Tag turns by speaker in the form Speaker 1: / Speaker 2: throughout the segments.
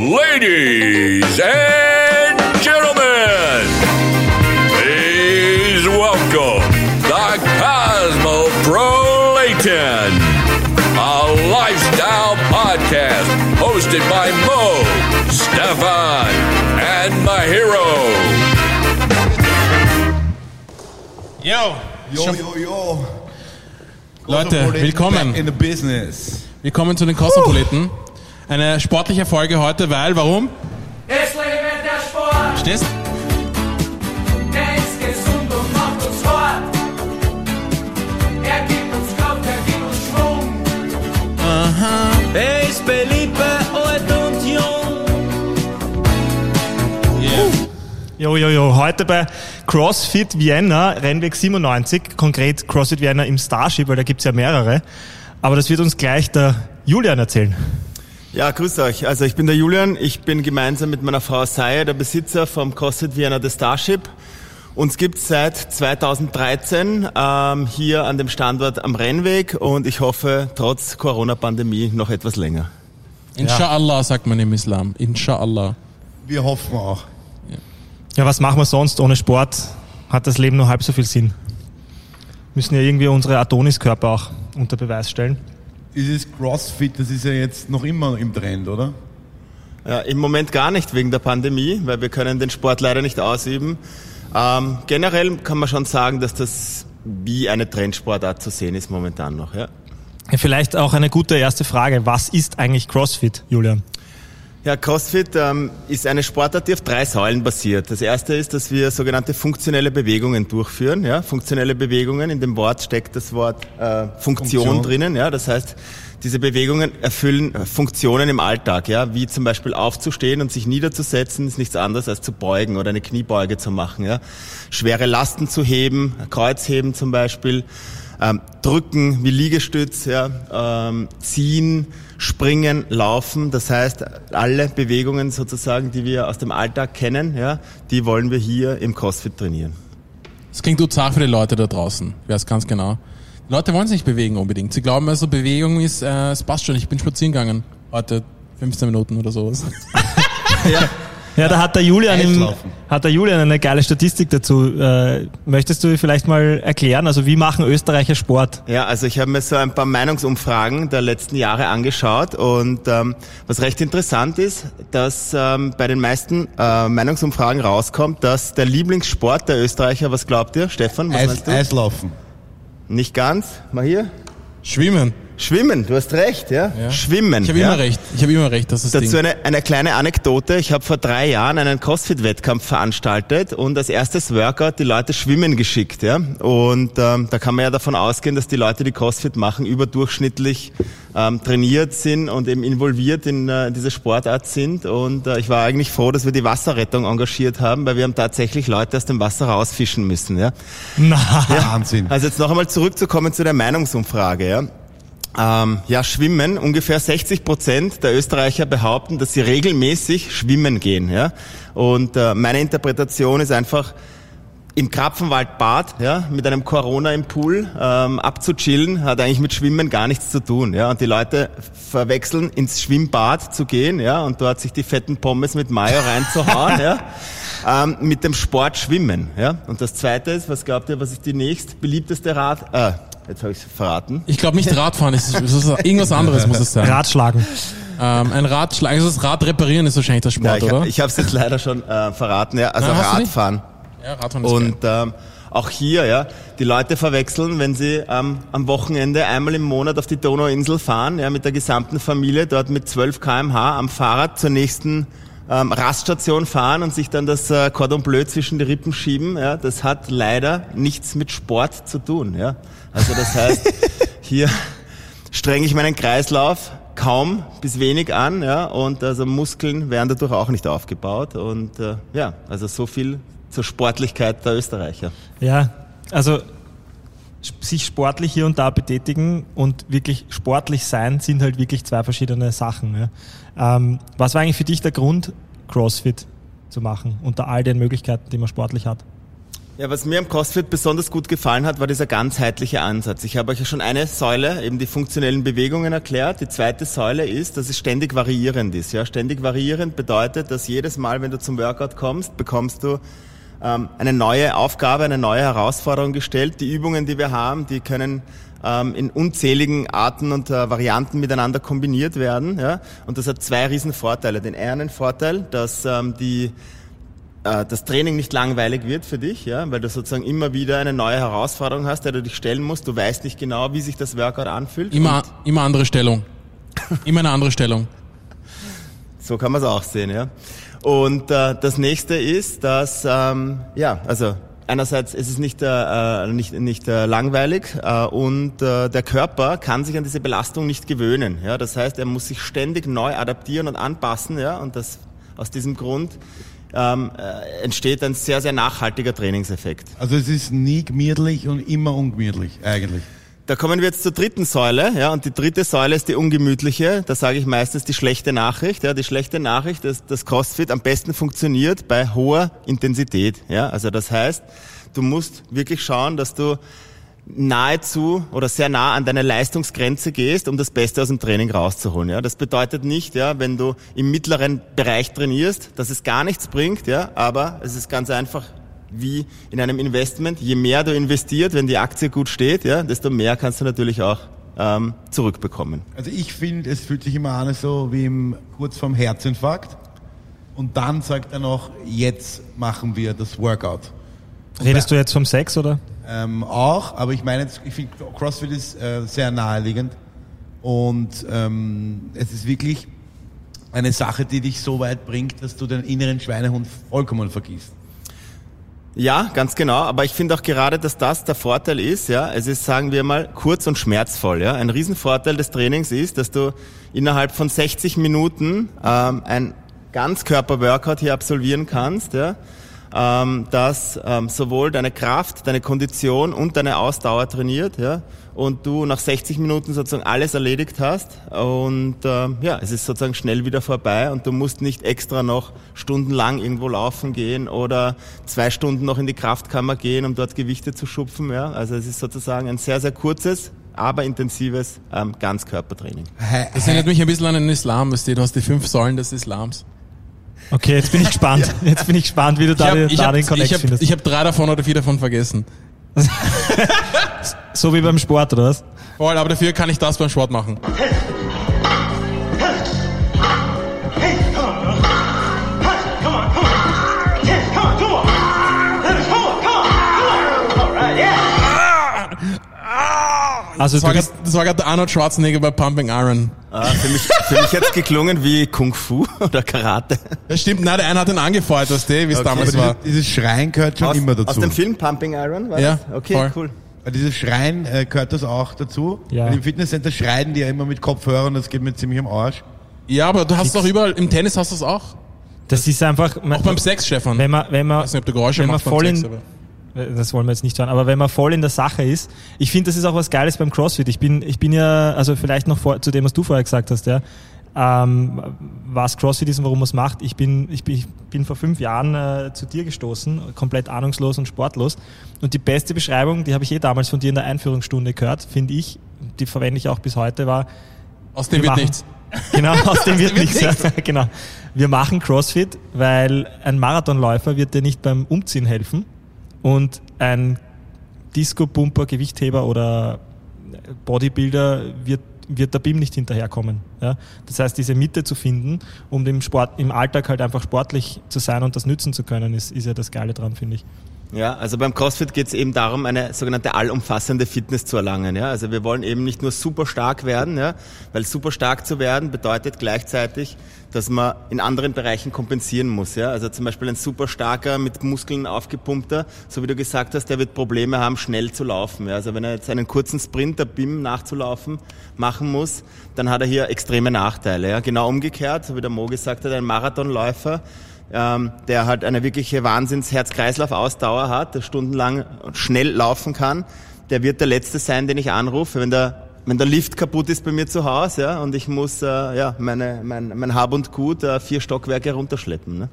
Speaker 1: Ladies and gentlemen, please welcome the Cosmo Cosmopolitan, a lifestyle podcast hosted by Mo, Stefan, and Mahiro.
Speaker 2: Yo,
Speaker 3: Yo, yo, yo.
Speaker 2: Leute, willkommen.
Speaker 3: In the business.
Speaker 2: Willkommen zu den Kosmopoliten. Eine sportliche Folge heute, weil, warum?
Speaker 4: Es lebe der Sport,
Speaker 2: Stehst?
Speaker 4: der ist gesund und macht uns hart. Er gibt uns Kraft, er gibt uns Schwung.
Speaker 5: Er ist beliebt bei alt und jung.
Speaker 6: Jo, jo, jo. Heute bei CrossFit Vienna, Rennweg 97, konkret CrossFit Vienna im Starship, weil da gibt's ja mehrere. Aber das wird uns gleich der Julian erzählen.
Speaker 7: Ja, grüß euch. Also ich bin der Julian. Ich bin gemeinsam mit meiner Frau Saya der Besitzer vom CrossFit Vienna The Starship. Uns gibt's seit 2013 ähm, hier an dem Standort am Rennweg und ich hoffe trotz Corona-Pandemie noch etwas länger.
Speaker 2: Inshallah, sagt man im Islam. Inshallah.
Speaker 3: Wir hoffen auch.
Speaker 6: Ja, was machen wir sonst? Ohne Sport hat das Leben nur halb so viel Sinn. Müssen ja irgendwie unsere Adoniskörper auch unter Beweis stellen.
Speaker 3: Dieses Crossfit, das ist ja jetzt noch immer im Trend, oder?
Speaker 7: Ja, Im Moment gar nicht wegen der Pandemie, weil wir können den Sport leider nicht ausüben. Ähm, generell kann man schon sagen, dass das wie eine Trendsportart zu sehen ist momentan noch. Ja.
Speaker 6: Ja, vielleicht auch eine gute erste Frage. Was ist eigentlich CrossFit, Julian?
Speaker 7: Ja, CrossFit ähm, ist eine Sportart, die auf drei Säulen basiert. Das erste ist, dass wir sogenannte funktionelle Bewegungen durchführen. Ja, funktionelle Bewegungen, in dem Wort steckt das Wort äh, Funktion,
Speaker 3: Funktion.
Speaker 7: drinnen. Ja, das heißt, diese Bewegungen erfüllen äh, Funktionen im Alltag, ja, wie zum Beispiel aufzustehen und sich niederzusetzen, ist nichts anderes als zu beugen oder eine Kniebeuge zu machen. Ja, schwere Lasten zu heben, Kreuzheben zum Beispiel, ähm, drücken wie Liegestütz, ja, ähm, ziehen, springen, laufen. Das heißt, alle Bewegungen sozusagen, die wir aus dem Alltag kennen, ja, die wollen wir hier im CrossFit trainieren.
Speaker 2: Das klingt total für die Leute da draußen. Ich weiß ganz genau. Die Leute wollen sich nicht bewegen unbedingt. Sie glauben also, Bewegung ist, äh, es passt schon. Ich bin spazieren gegangen. Heute 15 Minuten oder sowas.
Speaker 6: Ja, da hat der Julian, im, hat der Julian eine geile Statistik dazu. Äh, möchtest du vielleicht mal erklären, also wie machen Österreicher Sport?
Speaker 7: Ja, also ich habe mir so ein paar Meinungsumfragen der letzten Jahre angeschaut und ähm, was recht interessant ist, dass ähm, bei den meisten äh, Meinungsumfragen rauskommt, dass der Lieblingssport der Österreicher, was glaubt ihr, Stefan? Was
Speaker 3: Eis,
Speaker 7: meinst du?
Speaker 3: Eislaufen.
Speaker 7: Nicht ganz. Mal hier.
Speaker 2: Schwimmen.
Speaker 7: Schwimmen, du hast recht, ja?
Speaker 2: Ja.
Speaker 7: Schwimmen.
Speaker 2: Ich habe
Speaker 7: ja?
Speaker 2: immer recht. Ich habe immer recht, das ist das
Speaker 7: Dazu
Speaker 2: Ding.
Speaker 7: eine, eine kleine Anekdote. Ich habe vor drei Jahren einen CrossFit-Wettkampf veranstaltet und als erstes Workout die Leute schwimmen geschickt. Ja? Und ähm, da kann man ja davon ausgehen, dass die Leute, die CrossFit machen, überdurchschnittlich ähm, trainiert sind und eben involviert in äh, diese Sportart sind. Und äh, ich war eigentlich froh, dass wir die Wasserrettung engagiert haben, weil wir haben tatsächlich Leute aus dem Wasser rausfischen müssen. Ja?
Speaker 6: Na,
Speaker 3: Wahnsinn.
Speaker 7: Also jetzt noch einmal zurückzukommen zu der Meinungsumfrage. Ja? Ähm, ja, Schwimmen. Ungefähr 60 Prozent der Österreicher behaupten, dass sie regelmäßig schwimmen gehen. Ja? Und äh, meine Interpretation ist einfach, im Krapfenwaldbad, ja, mit einem Corona im Pool ähm, abzuchillen, hat eigentlich mit Schwimmen gar nichts zu tun, ja. Und die Leute verwechseln, ins Schwimmbad zu gehen, ja, und dort sich die fetten Pommes mit Mayo reinzuhauen, ja, ähm, mit dem Sport Schwimmen, ja. Und das Zweite ist, was glaubt ihr, was ist die nächst beliebteste Rad? Äh, jetzt habe ich verraten.
Speaker 2: Ich glaube nicht Radfahren, es ist, es ist irgendwas anderes muss es sein.
Speaker 6: Ratschlagen.
Speaker 2: Ähm, ein Radschlag, also das Rad reparieren ist wahrscheinlich der
Speaker 7: Ja,
Speaker 2: Sport,
Speaker 7: ich
Speaker 2: oder?
Speaker 7: ich habe es jetzt leider schon äh, verraten, ja. Also
Speaker 2: Na?
Speaker 7: Radfahren.
Speaker 2: ja, Radfahren ist geil.
Speaker 7: Und ähm, auch hier, ja, die Leute verwechseln, wenn sie ähm, am Wochenende einmal im Monat auf die Donauinsel fahren, ja, mit der gesamten Familie, dort mit 12 kmh am Fahrrad zur nächsten ähm, Raststation fahren und sich dann das äh, Cordon Bleu zwischen die Rippen schieben, ja, das hat leider nichts mit Sport zu tun, ja. Also das heißt, hier strenge ich meinen Kreislauf kaum bis wenig an, ja, und also Muskeln werden dadurch auch nicht aufgebaut und äh, ja, also so viel zur Sportlichkeit der Österreicher.
Speaker 6: Ja, also sich sportlich hier und da betätigen und wirklich sportlich sein sind halt wirklich zwei verschiedene Sachen. Ja. Ähm, was war eigentlich für dich der Grund, CrossFit zu machen, unter all den Möglichkeiten, die man sportlich hat?
Speaker 7: Ja, was mir am CrossFit besonders gut gefallen hat, war dieser ganzheitliche Ansatz. Ich habe euch ja schon eine Säule, eben die funktionellen Bewegungen erklärt. Die zweite Säule ist, dass es ständig variierend ist. Ja, ständig variierend bedeutet, dass jedes Mal, wenn du zum Workout kommst, bekommst du eine neue Aufgabe, eine neue Herausforderung gestellt. Die Übungen, die wir haben, die können ähm, in unzähligen Arten und äh, Varianten miteinander kombiniert werden. Ja? Und das hat zwei riesen Vorteile. Den einen Vorteil, dass ähm, die äh, das Training nicht langweilig wird für dich, ja, weil du sozusagen immer wieder eine neue Herausforderung hast, der du dich stellen musst. Du weißt nicht genau, wie sich das Workout anfühlt.
Speaker 2: Immer, immer andere Stellung. Immer eine andere Stellung.
Speaker 7: So kann man es auch sehen, ja. Und äh, das nächste ist, dass ähm, ja, also einerseits ist es nicht äh, äh, nicht nicht äh, langweilig äh, und äh, der Körper kann sich an diese Belastung nicht gewöhnen. Ja, das heißt, er muss sich ständig neu adaptieren und anpassen. Ja, und das aus diesem Grund ähm, äh, entsteht ein sehr sehr nachhaltiger Trainingseffekt.
Speaker 3: Also es ist nie gemütlich und immer ungemütlich eigentlich.
Speaker 7: Da kommen wir jetzt zur dritten Säule, ja, und die dritte Säule ist die ungemütliche. Da sage ich meistens die schlechte Nachricht. Ja, die schlechte Nachricht dass CrossFit am besten funktioniert bei hoher Intensität. Ja, also das heißt, du musst wirklich schauen, dass du nahezu oder sehr nah an deine Leistungsgrenze gehst, um das Beste aus dem Training rauszuholen. Ja, das bedeutet nicht, ja, wenn du im mittleren Bereich trainierst, dass es gar nichts bringt, ja, aber es ist ganz einfach wie in einem Investment. Je mehr du investiert, wenn die Aktie gut steht, ja, desto mehr kannst du natürlich auch ähm, zurückbekommen.
Speaker 3: Also ich finde, es fühlt sich immer an so wie im, kurz vorm Herzinfarkt. Und dann sagt er noch, jetzt machen wir das Workout.
Speaker 6: Redest du jetzt vom Sex oder?
Speaker 3: Ähm, auch, aber ich meine, jetzt, ich finde, CrossFit ist äh, sehr naheliegend. Und ähm, es ist wirklich eine Sache, die dich so weit bringt, dass du den inneren Schweinehund vollkommen vergisst.
Speaker 7: Ja, ganz genau. Aber ich finde auch gerade, dass das der Vorteil ist. Ja, es ist, sagen wir mal, kurz und schmerzvoll. Ja, ein Riesenvorteil des Trainings ist, dass du innerhalb von 60 Minuten ähm, ein Ganzkörper-Workout hier absolvieren kannst. Ja, ähm, das ähm, sowohl deine Kraft, deine Kondition und deine Ausdauer trainiert. Ja, und du nach 60 Minuten sozusagen alles erledigt hast und ähm, ja, es ist sozusagen schnell wieder vorbei und du musst nicht extra noch stundenlang irgendwo laufen gehen oder zwei Stunden noch in die Kraftkammer gehen, um dort Gewichte zu schupfen. Ja, also es ist sozusagen ein sehr sehr kurzes, aber intensives ähm, Ganzkörpertraining.
Speaker 2: Das erinnert mich ein bisschen an den Islam, weißt du, du hast die fünf Säulen des Islams.
Speaker 6: Okay, jetzt bin ich gespannt. Jetzt bin ich gespannt, wie du da,
Speaker 2: ich
Speaker 6: da
Speaker 2: hab,
Speaker 6: den
Speaker 2: ich
Speaker 6: Connect
Speaker 2: hab,
Speaker 6: findest.
Speaker 2: ich hab drei davon oder vier davon vergessen.
Speaker 6: so wie beim Sport, oder was?
Speaker 2: Voll, aber dafür kann ich das beim Sport machen.
Speaker 6: Also
Speaker 2: Das war grad- das war gerade der Arnold Schwarzenegger bei Pumping Iron.
Speaker 7: Ah, für mich, für mich jetzt geklungen wie Kung Fu oder Karate.
Speaker 2: Das stimmt, nein, der eine hat ihn angefeuert, weißt du, wie es
Speaker 7: Okay.
Speaker 2: damals war.
Speaker 3: dieses, dieses Schreien gehört schon
Speaker 7: Aus,
Speaker 3: immer dazu.
Speaker 7: aus dem Film Pumping Iron? War
Speaker 2: Ja,
Speaker 7: das? Okay,
Speaker 2: voll.
Speaker 7: cool.
Speaker 3: Weil dieses Schreien äh, gehört das auch dazu.
Speaker 6: Ja.
Speaker 3: Weil Im Fitnesscenter schreien die ja immer mit Kopfhörern, das geht mir ziemlich am Arsch.
Speaker 2: Ja, aber du hast doch überall, im Tennis hast du es auch.
Speaker 6: das ist einfach,
Speaker 2: Auch beim Sex, Stefan.
Speaker 6: wenn man, wenn man,
Speaker 2: weiß nicht, ob du Geräusche
Speaker 6: wenn man
Speaker 2: machst beim
Speaker 6: voll
Speaker 2: Sex,
Speaker 6: in,
Speaker 2: aber-
Speaker 6: das wollen wir jetzt nicht hören, aber wenn man voll in der Sache ist, ich finde, das ist auch was Geiles beim CrossFit. Ich bin, ich bin ja, also vielleicht noch vor, zu dem, was du vorher gesagt hast, ja, ähm, was CrossFit ist und warum man es macht. Ich bin, ich bin, ich bin vor fünf Jahren äh, zu dir gestoßen, komplett ahnungslos und sportlos. Und die beste Beschreibung, die habe ich eh damals von dir in der Einführungsstunde gehört, finde ich, die verwende ich auch bis heute, war,
Speaker 2: Aus dem
Speaker 6: wir
Speaker 2: wird
Speaker 6: machen-
Speaker 2: nichts.
Speaker 6: Genau, aus dem wird nichts. Ja, genau. Wir machen CrossFit, weil ein Marathonläufer wird dir nicht beim Umziehen helfen und ein Disco-Pumper, Gewichtheber oder Bodybuilder wird wird der BIM nicht hinterherkommen. Ja? Das heißt, diese Mitte zu finden, um dem Sport im Alltag halt einfach sportlich zu sein und das nützen zu können, ist, ist ja das Geile dran, finde ich.
Speaker 7: Ja, also beim CrossFit geht es eben darum, eine sogenannte allumfassende Fitness zu erlangen. Ja? Also wir wollen eben nicht nur super stark werden, ja? weil super stark zu werden bedeutet gleichzeitig, dass man in anderen Bereichen kompensieren muss. Ja? Also zum Beispiel ein super starker, mit Muskeln aufgepumpter, so wie du gesagt hast, der wird Probleme haben, schnell zu laufen. Ja? Also wenn er jetzt einen kurzen Sprint, der BIM nachzulaufen, machen muss, dann hat er hier extreme Nachteile. Ja? Genau umgekehrt, so wie der Mo gesagt hat, ein Marathonläufer, ähm, der halt eine wirkliche Wahnsinns-Herz-Kreislauf-Ausdauer hat, der stundenlang schnell laufen kann, der wird der Letzte sein, den ich anrufe, wenn der wenn der Lift kaputt ist bei mir zu Hause ja, und ich muss äh, ja, meine, mein, mein Hab und Gut äh, vier Stockwerke runterschleppen. Ne?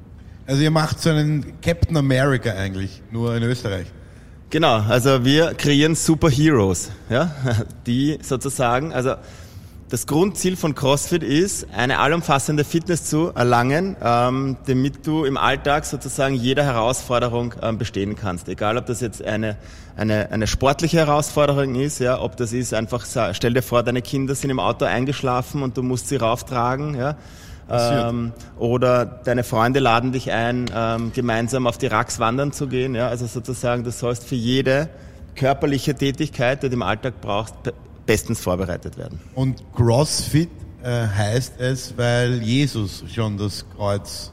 Speaker 3: Also ihr macht so einen Captain America eigentlich, nur in Österreich.
Speaker 7: Genau, also wir kreieren Superheroes, ja, die sozusagen, also das Grundziel von CrossFit ist, eine allumfassende Fitness zu erlangen, ähm, damit du im Alltag sozusagen jeder Herausforderung ähm, bestehen kannst. Egal, ob das jetzt eine, eine, eine sportliche Herausforderung ist, ja, ob das ist einfach, stell dir vor, deine Kinder sind im Auto eingeschlafen und du musst sie rauftragen, ja. Ähm, oder deine Freunde laden dich ein, ähm, gemeinsam auf die Racks wandern zu gehen. Ja? Also sozusagen, du sollst für jede körperliche Tätigkeit, die du im Alltag brauchst, bestens vorbereitet werden.
Speaker 3: Und CrossFit äh, heißt es, weil Jesus schon das Kreuz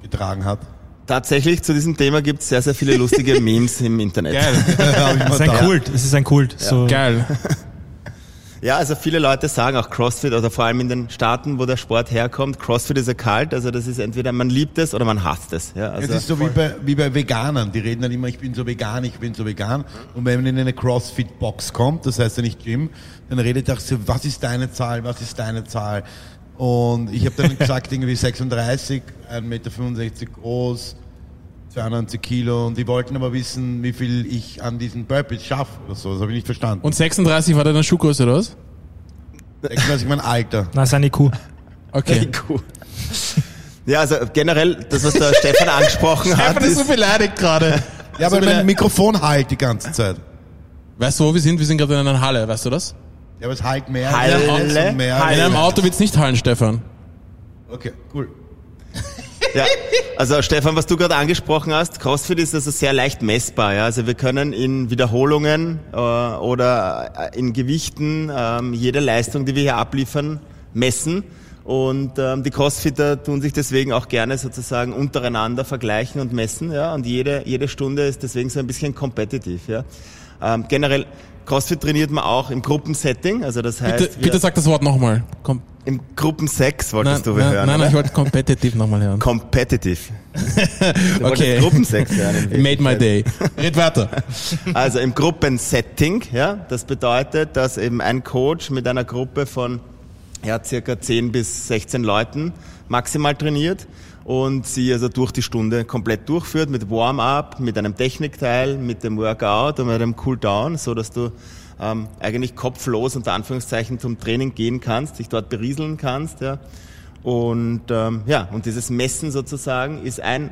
Speaker 3: getragen hat.
Speaker 7: Tatsächlich zu diesem Thema gibt es sehr, sehr viele lustige Memes im Internet.
Speaker 2: Geil.
Speaker 6: Es ist ein. Kult, es ist ein Kult. So.
Speaker 2: Geil.
Speaker 7: Ja, also viele Leute sagen auch CrossFit oder vor allem in den Staaten, wo der Sport herkommt, CrossFit ist ein Kalt, also das ist entweder man liebt es oder man hasst es. Ja, also
Speaker 3: Es ist so wie bei, wie bei Veganern. Die reden dann immer, ich bin so vegan, ich bin so vegan. Und wenn man in eine CrossFit-Box kommt, das heißt ja nicht Gym, dann redet er so, was ist deine Zahl, was ist deine Zahl? Und ich habe dann gesagt, irgendwie 36, 1,65 Meter groß, 92 Kilo. Und die wollten aber wissen, wie viel ich an diesen Burpees schaffe oder so. Das habe ich nicht verstanden.
Speaker 2: Und 36 war deine Schuhgröße, oder was?
Speaker 3: 36 mein Alter.
Speaker 6: Na, ist eine IQ.
Speaker 2: Okay.
Speaker 7: cool. Ja, also generell, das, was der Stefan angesprochen hat,
Speaker 2: Stefan ist so beleidigt gerade.
Speaker 3: Ja, aber mein Mikrofon halt die ganze Zeit.
Speaker 2: Weißt du, wo wir sind? Wir sind gerade in einer Halle, weißt du das?
Speaker 3: Ja, aber es halt mehr.
Speaker 7: Halle,
Speaker 3: mehr und mehr.
Speaker 2: In einem Auto wird's nicht hallen, Stefan.
Speaker 3: Okay, cool.
Speaker 7: Ja, also Stefan, was du gerade angesprochen hast, CrossFit ist also sehr leicht messbar. Ja? Also wir können in Wiederholungen äh, oder äh, in Gewichten ähm, jede Leistung, die wir hier abliefern, messen. Und ähm, die Crossfitter tun sich deswegen auch gerne sozusagen untereinander vergleichen und messen. Ja? Und jede, jede Stunde ist deswegen so ein bisschen competitive. Ja? Ähm, generell, CrossFit trainiert man auch im Gruppensetting. Also das heißt,
Speaker 2: Bitte, bitte sag das Wort nochmal.
Speaker 7: Im Gruppensex
Speaker 2: nein,
Speaker 7: wolltest du
Speaker 2: nein,
Speaker 7: hören.
Speaker 2: nein,
Speaker 7: oder?
Speaker 2: ich wollte competitive nochmal hören.
Speaker 7: Competitive. Du
Speaker 2: Okay.
Speaker 7: Gruppensex hören.
Speaker 2: Made my day. Red weiter.
Speaker 7: Also im Gruppensetting, ja, das bedeutet, dass eben ein Coach mit einer Gruppe von ja, circa 10 bis 16 Leuten maximal trainiert und sie also durch die Stunde komplett durchführt mit Warm-up, mit einem Technikteil, mit dem Workout und mit einem Cool-Down, so dass du ähm, eigentlich kopflos unter Anführungszeichen zum Training gehen kannst, dich dort berieseln kannst, ja. Und ähm, ja, und dieses Messen sozusagen ist ein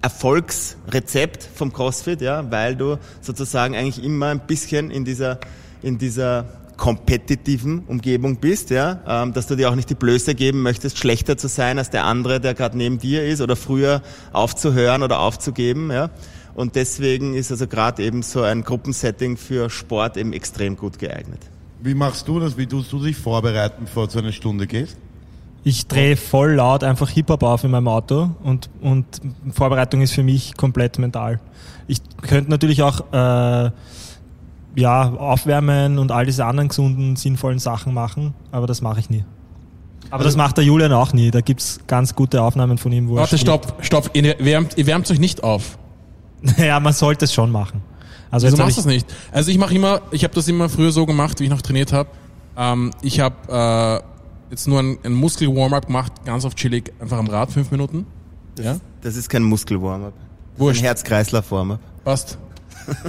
Speaker 7: Erfolgsrezept vom CrossFit, ja, weil du sozusagen eigentlich immer ein bisschen in dieser, in dieser kompetitiven Umgebung bist, ja, ähm, dass du dir auch nicht die Blöße geben möchtest, schlechter zu sein als der andere, der gerade neben dir ist oder früher aufzuhören oder aufzugeben, ja. Und deswegen ist also gerade eben so ein Gruppensetting für Sport eben extrem gut geeignet.
Speaker 3: Wie machst du das? Wie tust du dich vorbereiten, bevor du eine Stunde gehst?
Speaker 6: Ich drehe voll laut einfach Hip-Hop auf in meinem Auto und, und Vorbereitung ist für mich komplett mental. Ich könnte natürlich auch äh, ja, aufwärmen und all diese anderen gesunden, sinnvollen Sachen machen, aber das mache ich nie. Aber das macht der Julian auch nie. Da gibt's ganz gute Aufnahmen von ihm, wo er
Speaker 2: Warte,
Speaker 6: spielt.
Speaker 2: stopp, stopp. Ihr wärmt, ihr wärmt euch nicht auf.
Speaker 6: Ja, man sollte es schon machen. Also hab
Speaker 2: machst du das nicht? Also ich mache immer, ich habe das immer früher so gemacht, wie ich noch trainiert habe. Ähm, ich habe äh, jetzt nur ein, ein Muskel-Warm-up gemacht, ganz auf chillig, einfach am Rad, fünf Minuten. Ja,
Speaker 7: Das ist kein Muskel-Warm-up. Ein
Speaker 2: wurscht,
Speaker 7: Herz-Kreislauf-Warm-up.
Speaker 2: passt.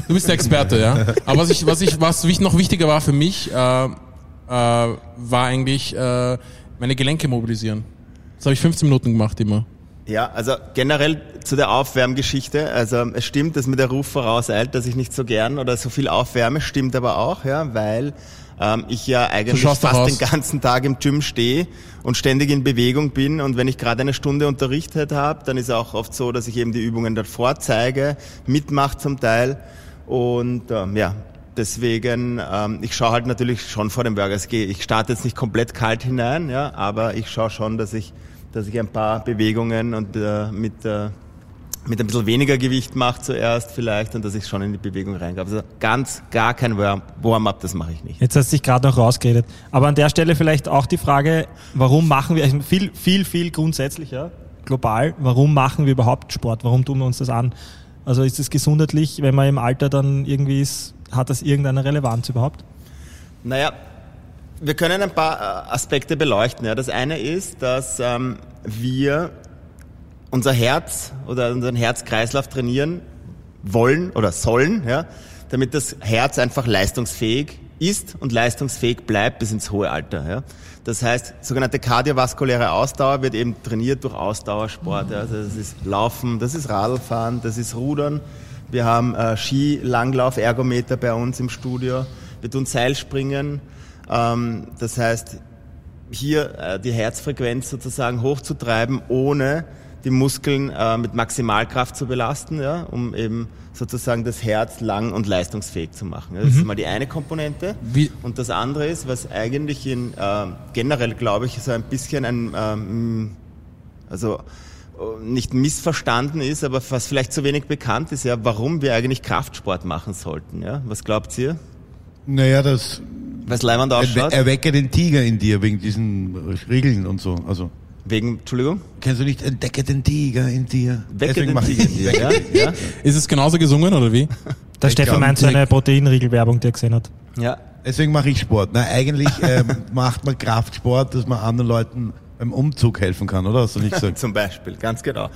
Speaker 2: Du bist der Experte, ja. Aber was ich, was ich, was noch wichtiger war für mich, äh, äh, war eigentlich äh, meine Gelenke mobilisieren. Das habe ich 15 Minuten gemacht immer.
Speaker 7: Ja, also generell zu der Aufwärmgeschichte. Also es stimmt, dass mir der Ruf vorauseilt, dass ich nicht so gern oder so viel aufwärme, stimmt aber auch, ja, weil ähm, ich ja eigentlich fast
Speaker 2: aus.
Speaker 7: den ganzen Tag im Gym stehe und ständig in Bewegung bin. Und wenn ich gerade eine Stunde unterrichtet habe, dann ist auch oft so, dass ich eben die Übungen dort vorzeige, mitmache zum Teil. Und ähm, ja, deswegen, ähm, ich schaue halt natürlich schon vor dem Burger. Also Ich ich starte jetzt nicht komplett kalt hinein, ja, aber ich schaue schon, dass ich, dass ich ein paar Bewegungen und äh, mit, äh, mit ein bisschen weniger Gewicht mache zuerst vielleicht und dass ich schon in die Bewegung reingehe. Also ganz gar kein Warm- Warm-up, das mache ich nicht.
Speaker 6: Jetzt hast du dich gerade noch rausgeredet. Aber an der Stelle vielleicht auch die Frage, warum machen wir, also viel, viel, viel grundsätzlicher, global, warum machen wir überhaupt Sport? Warum tun wir uns das an? Also ist es gesundheitlich, wenn man im Alter dann irgendwie ist, hat das irgendeine Relevanz überhaupt?
Speaker 7: Naja, wir können ein paar äh, Aspekte beleuchten. Ja. Das eine ist, dass ähm, wir unser Herz oder unseren Herzkreislauf trainieren wollen oder sollen, ja, damit das Herz einfach leistungsfähig ist und leistungsfähig bleibt bis ins hohe Alter. Ja. Das heißt, sogenannte kardiovaskuläre Ausdauer wird eben trainiert durch Ausdauersport. Ja. Also das ist Laufen, das ist Radlfahren, das ist Rudern. Wir haben äh, Ski, Langlauf, Ergometer bei uns im Studio. Wir tun Seilspringen. Ähm, das heißt, hier äh, die Herzfrequenz sozusagen hochzutreiben, ohne die Muskeln äh, mit Maximalkraft zu belasten, ja, um eben sozusagen das Herz lang und leistungsfähig zu machen. Das ist mal die eine Komponente.
Speaker 2: Wie-
Speaker 7: Und das andere ist, was eigentlich in äh, generell, glaube ich, so ein bisschen ein, ähm, also äh, nicht missverstanden ist, aber was vielleicht zu wenig bekannt ist, ja, warum wir eigentlich Kraftsport machen sollten. Ja? Was glaubt ihr?
Speaker 3: Naja, das
Speaker 7: Weil es leibend ausschaut?
Speaker 3: erwe erwecke den Tiger in dir wegen diesen Regeln und so. Also
Speaker 7: Wegen, Entschuldigung?
Speaker 3: kennst du nicht entdecke den Tiger in dir?
Speaker 7: Wecke
Speaker 3: Deswegen
Speaker 7: den Tiger in dir, ja? ja?
Speaker 2: Ist es genauso gesungen oder wie?
Speaker 6: Der
Speaker 3: Ich
Speaker 6: Stefan meint so eine
Speaker 3: Nick-
Speaker 6: Proteinriegel-Werbung, die er gesehen hat.
Speaker 7: Ja.
Speaker 3: Deswegen mache ich Sport. Na, eigentlich ähm, macht man Kraftsport, dass man anderen Leuten beim Umzug helfen kann, oder? Hast du nicht gesagt?
Speaker 7: Zum Beispiel, ganz genau.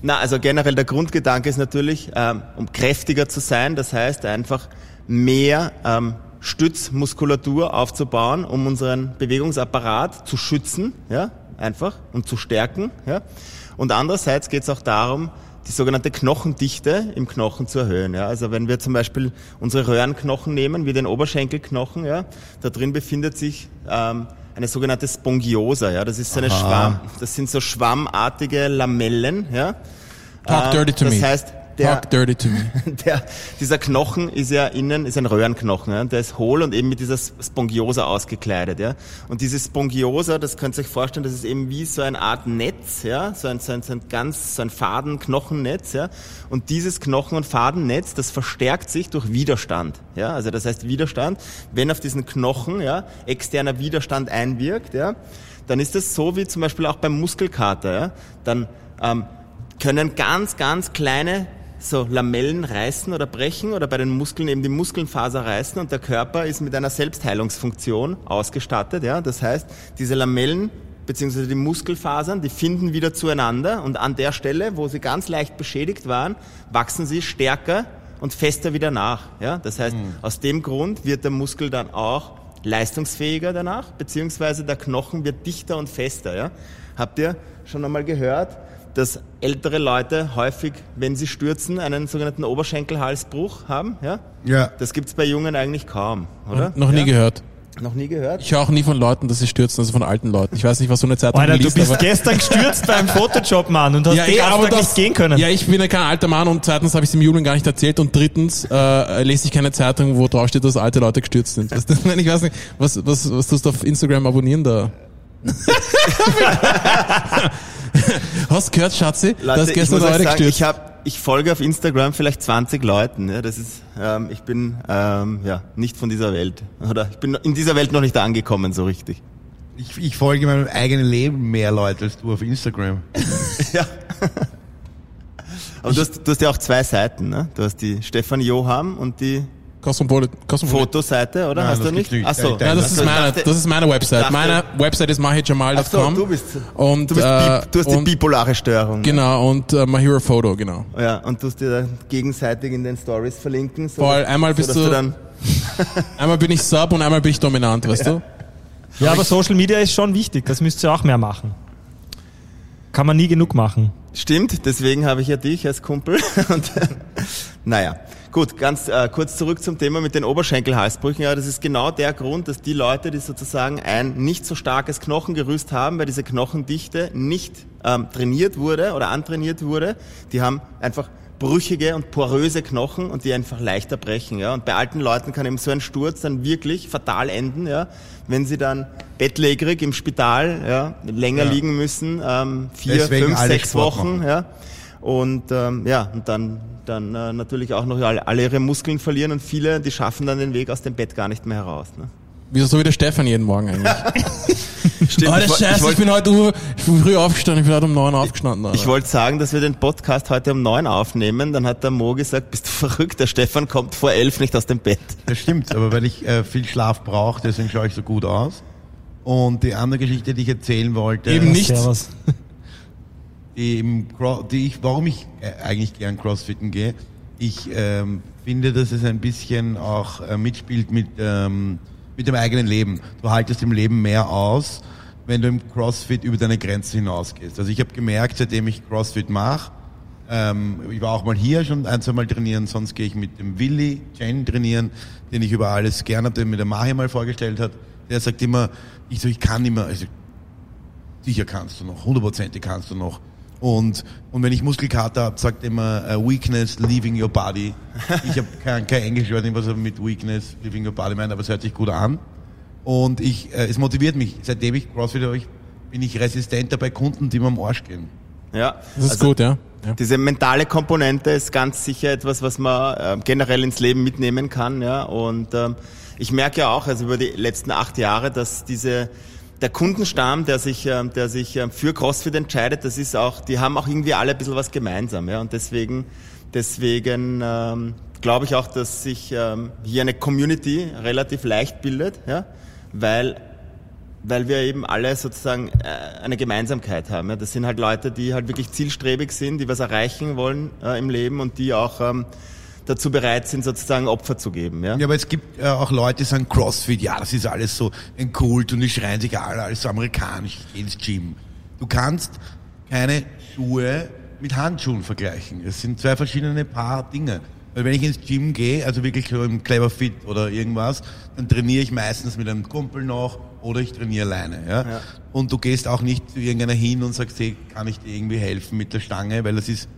Speaker 7: Na, also generell der Grundgedanke ist natürlich, ähm, um kräftiger zu sein, das heißt einfach mehr ähm, Stützmuskulatur aufzubauen, um unseren Bewegungsapparat zu schützen, ja, einfach und zu stärken, ja. Und andererseits geht es auch darum, die sogenannte Knochendichte im Knochen zu erhöhen. Ja. Also wenn wir zum Beispiel unsere Röhrenknochen nehmen, wie den Oberschenkelknochen, ja, da drin befindet sich ähm, eine sogenannte Spongiosa. Ja. Das ist so eine
Speaker 3: Aha.
Speaker 7: Schwamm, das sind so schwammartige Lamellen. Ja.
Speaker 2: Talk
Speaker 7: Ähm,
Speaker 2: dirty to
Speaker 7: das
Speaker 2: me.
Speaker 7: heißt, der,
Speaker 2: Talk dirty to me.
Speaker 7: der, dieser Knochen ist ja innen, ist ein Röhrenknochen, ja? der ist hohl und eben mit dieser Spongiosa ausgekleidet. Ja? Und diese Spongiosa, das könnt ihr euch vorstellen, das ist eben wie so eine Art Netz, ja? so, ein, so, ein, so ein ganz, so ein Faden-Knochennetz. Ja? Und dieses Knochen- und Fadennetz, das verstärkt sich durch Widerstand. Ja? Also das heißt Widerstand, wenn auf diesen Knochen ja, externer Widerstand einwirkt, ja, dann ist es so wie zum Beispiel auch beim Muskelkater. Ja? Dann ähm, können ganz, ganz kleine so Lamellen reißen oder brechen oder bei den Muskeln eben die Muskelfaser reißen und der Körper ist mit einer Selbstheilungsfunktion ausgestattet. Ja? Das heißt, diese Lamellen beziehungsweise die Muskelfasern, die finden wieder zueinander und an der Stelle, wo sie ganz leicht beschädigt waren, wachsen sie stärker und fester wieder nach. Ja? Das heißt, aus dem Grund wird der Muskel dann auch leistungsfähiger danach, beziehungsweise der Knochen wird dichter und fester. Ja? Habt ihr schon einmal gehört, dass ältere Leute häufig, wenn sie stürzen, einen sogenannten Oberschenkelhalsbruch haben? Ja?
Speaker 3: Ja.
Speaker 7: Das gibt's bei Jungen eigentlich kaum, oder?
Speaker 2: Noch nie
Speaker 7: ja?
Speaker 2: gehört.
Speaker 7: Noch nie gehört?
Speaker 2: Ich höre auch nie von Leuten, dass sie stürzen, also von alten Leuten. Ich weiß nicht, was so eine Zeitung
Speaker 6: Alter, du
Speaker 2: liest,
Speaker 6: bist
Speaker 2: aber
Speaker 6: gestern gestürzt beim Photojob, Mann, und hast
Speaker 2: ja,
Speaker 6: den
Speaker 2: ja, aber das,
Speaker 6: nicht gehen können.
Speaker 2: Ja, ich bin ja kein alter Mann und zweitens habe ich es im Julian gar nicht erzählt und drittens äh, lese ich keine Zeitung, wo drauf steht, dass alte Leute gestürzt sind. Was, ich weiß nicht, was, was, was tust du auf Instagram abonnieren da? Hast du gehört, Schatzi?
Speaker 7: Leute, ich
Speaker 2: gestern
Speaker 7: muss euch
Speaker 2: Leute
Speaker 7: sagen, ich, hab, ich folge auf Instagram vielleicht 20 Leuten. Ja, das ist, ähm, ich bin ähm, ja, nicht von dieser Welt. Oder ich bin in dieser Welt noch nicht angekommen, so richtig.
Speaker 3: Ich, ich folge meinem eigenen Leben mehr Leute als du auf Instagram.
Speaker 7: ja. Aber du hast, du hast ja auch zwei Seiten. Ne? Du hast die Stefan Joham und die
Speaker 2: Cosmopolit, Cosmopolit.
Speaker 7: Fotoseite, oder?
Speaker 3: Nein,
Speaker 7: hast
Speaker 3: das
Speaker 7: du nicht?
Speaker 3: gibt's nicht.
Speaker 7: Ach so.
Speaker 3: Ja,
Speaker 2: Ja, das
Speaker 3: Also
Speaker 2: ist meine, das ist meine Website.
Speaker 7: dachte-
Speaker 2: meine Website ist mahijamal.com.
Speaker 7: So, du bist,
Speaker 2: und,
Speaker 7: du, bist
Speaker 2: äh,
Speaker 7: du hast die
Speaker 2: und,
Speaker 7: bipolare Störung.
Speaker 2: Genau, und äh, My Hero Photo, genau.
Speaker 7: Ja, und tust dir da gegenseitig in den Stories verlinken. So,
Speaker 2: Voll, einmal bist
Speaker 7: dass
Speaker 2: du-
Speaker 7: dann
Speaker 2: Einmal bin ich Sub und einmal bin ich dominant, weißt du?
Speaker 6: ja, aber Social Media ist schon wichtig, das müsst ihr auch mehr machen. Kann man nie genug machen.
Speaker 7: Stimmt, deswegen habe ich ja dich als Kumpel. Und, äh, naja, gut, ganz äh, kurz zurück zum Thema mit den Oberschenkelhalsbrüchen. Ja, das ist genau der Grund, dass die Leute, die sozusagen ein nicht so starkes Knochengerüst haben, weil diese Knochendichte nicht ähm, trainiert wurde oder antrainiert wurde, die haben einfach brüchige und poröse Knochen und die einfach leichter brechen. Ja? Und bei alten Leuten kann eben so ein Sturz dann wirklich fatal enden, ja? wenn sie dann bettlägerig im Spital ja, länger
Speaker 3: Ja.
Speaker 7: liegen müssen, ähm, vier,
Speaker 3: Deswegen
Speaker 7: fünf, sechs Wochen. Ja? Und ähm, ja, und dann, dann äh, natürlich auch noch alle, alle ihre Muskeln verlieren und viele, die schaffen dann den Weg aus dem Bett gar nicht mehr heraus. Ne?
Speaker 2: Wieso so wie der Stefan jeden Morgen eigentlich?
Speaker 7: Stimmt,
Speaker 2: Alter,
Speaker 7: ich, woll-
Speaker 2: Scheiße,
Speaker 7: ich
Speaker 2: ich,
Speaker 7: wollte
Speaker 2: bin heute ich bin früh aufgestanden, ich bin heute um neun aufgestanden. Alter.
Speaker 7: ich wollte sagen, dass wir den Podcast heute um neun aufnehmen. Dann hat der Mo gesagt, bist du verrückt, der Stefan kommt vor elf nicht aus dem Bett.
Speaker 3: Das stimmt, aber weil ich äh, viel Schlaf brauche, deswegen schaue ich so gut aus. Und die andere Geschichte, die ich erzählen wollte,
Speaker 2: Eben
Speaker 6: Ja,
Speaker 2: nicht.
Speaker 6: Servus.
Speaker 3: Die, im die ich, warum ich äh, eigentlich gern Crossfitten gehe, ich ähm, finde, dass es ein bisschen auch äh, mitspielt mit, ähm, mit dem eigenen Leben. Du haltest im Leben mehr aus, wenn du im CrossFit über deine Grenzen hinausgehst. Also ich habe gemerkt, seitdem ich CrossFit mache, ähm, ich war auch mal hier schon ein, zwei Mal trainieren, sonst gehe ich mit dem Willi Chen trainieren, den ich über alles gern habe, den mir der Mahi mal vorgestellt hat. Der sagt immer, ich so, ich kann immer, also sicher kannst du noch, hundertprozentig kannst du noch. Und, und wenn ich Muskelkater habe, sagt er immer uh, Weakness, leaving your body. Ich habe kein, kein Englisch, ich weiß nicht, was er mit Weakness, leaving your body meint, aber es hört sich gut an. Und ich, äh, es motiviert mich. Seitdem ich CrossFit habe, ich, bin ich resistenter bei Kunden, die mir am Arsch gehen.
Speaker 7: Ja,
Speaker 2: Das ist
Speaker 7: also
Speaker 2: gut, ja. ja.
Speaker 7: Diese mentale Komponente ist ganz sicher etwas, was man äh, generell ins Leben mitnehmen kann. Ja? Und ähm, ich merke ja auch, also über die letzten acht Jahre, dass diese der Kundenstamm, der sich, ähm, der sich ähm, für CrossFit entscheidet, das ist auch, die haben auch irgendwie alle ein bisschen was gemeinsam. Ja? Und deswegen, deswegen ähm, glaube ich auch, dass sich ähm, hier eine Community relativ leicht bildet, ja? weil weil wir eben alle sozusagen äh, eine Gemeinsamkeit haben. Ja. Das sind halt Leute, die halt wirklich zielstrebig sind, die was erreichen wollen äh, im Leben und die auch ähm, dazu bereit sind, sozusagen Opfer zu geben. Ja.
Speaker 3: Ja, aber es gibt äh, auch Leute, die sagen CrossFit, ja, das ist alles so ein Kult und die schreien sich alle, alles so amerikanisch, ins Gym. Du kannst keine Schuhe mit Handschuhen vergleichen. Es sind zwei verschiedene Paar Dinge. Weil wenn ich ins Gym gehe, also wirklich so im Clever Fit oder irgendwas, dann trainiere ich meistens mit einem Kumpel noch oder ich trainiere alleine. Ja?
Speaker 7: Ja.
Speaker 3: Und du gehst auch nicht zu irgendeiner hin und sagst, hey, kann ich dir irgendwie helfen mit der Stange, weil das ist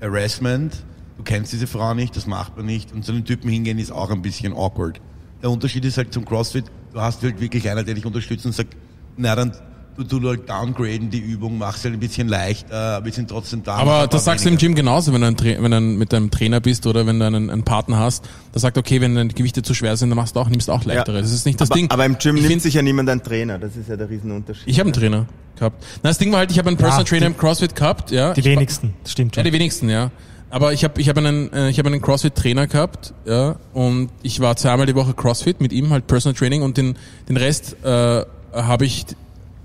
Speaker 3: Harassment. Du kennst diese Frau nicht, das macht man nicht. Und zu den Typen hingehen ist auch ein bisschen awkward. Der Unterschied ist halt zum CrossFit, du hast halt wirklich einer, der dich unterstützt und sagt, na dann du, du halt downgraden die Übung, machst halt ein bisschen leichter, aber wir sind trotzdem da.
Speaker 2: Aber das sagst du im
Speaker 3: weniger.
Speaker 2: Gym genauso, wenn du, ein wenn du mit deinem Trainer bist oder wenn du einen, einen Partner hast, der sagt, okay, wenn deine Gewichte zu schwer sind, dann machst du auch, nimmst du auch leichtere. Das ist nicht das
Speaker 7: aber,
Speaker 2: Ding.
Speaker 7: aber im Gym
Speaker 2: ich
Speaker 7: nimmt
Speaker 2: find-
Speaker 7: sich ja niemand einen Trainer, das ist ja der Riesenunterschied.
Speaker 2: Ich habe einen Trainer gehabt. Na, das Ding war halt, ich habe einen Personal
Speaker 6: die-
Speaker 2: Trainer im CrossFit gehabt, ja.
Speaker 6: Die
Speaker 2: war-
Speaker 6: wenigsten, das stimmt
Speaker 2: Ja,
Speaker 6: schon.
Speaker 2: die wenigsten, ja. Aber ich habe ich hab einen, äh, ich hab einen CrossFit-Trainer gehabt, ja, und ich war zweimal die Woche CrossFit mit ihm, halt Personal Training und den, den Rest äh, habe ich,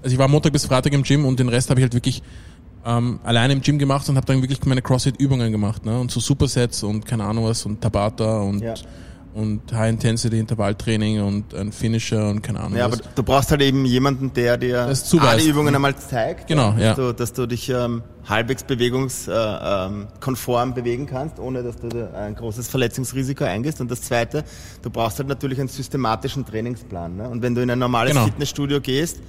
Speaker 2: also ich war Montag bis Freitag im Gym und den Rest habe ich halt wirklich ähm, alleine im Gym gemacht und habe dann wirklich meine CrossFit-Übungen gemacht, ne? Und so Supersets und keine Ahnung was und Tabata und,
Speaker 7: Ja.
Speaker 2: Und High-Intensity-Intervalltraining und ein Finisher und keine Ahnung
Speaker 7: Ja, aber
Speaker 2: was.
Speaker 7: du brauchst halt eben jemanden, der dir
Speaker 2: Das
Speaker 7: A,
Speaker 2: zuweist.
Speaker 7: die Übungen einmal zeigt,
Speaker 2: Genau, ja.
Speaker 7: dass, du, dass du dich ähm, halbwegs bewegungskonform äh, ähm, bewegen kannst, ohne dass du ein großes Verletzungsrisiko eingehst. Und das Zweite, du brauchst halt natürlich einen systematischen Trainingsplan. Ne? Und wenn du in ein normales
Speaker 2: Genau.
Speaker 7: Fitnessstudio gehst,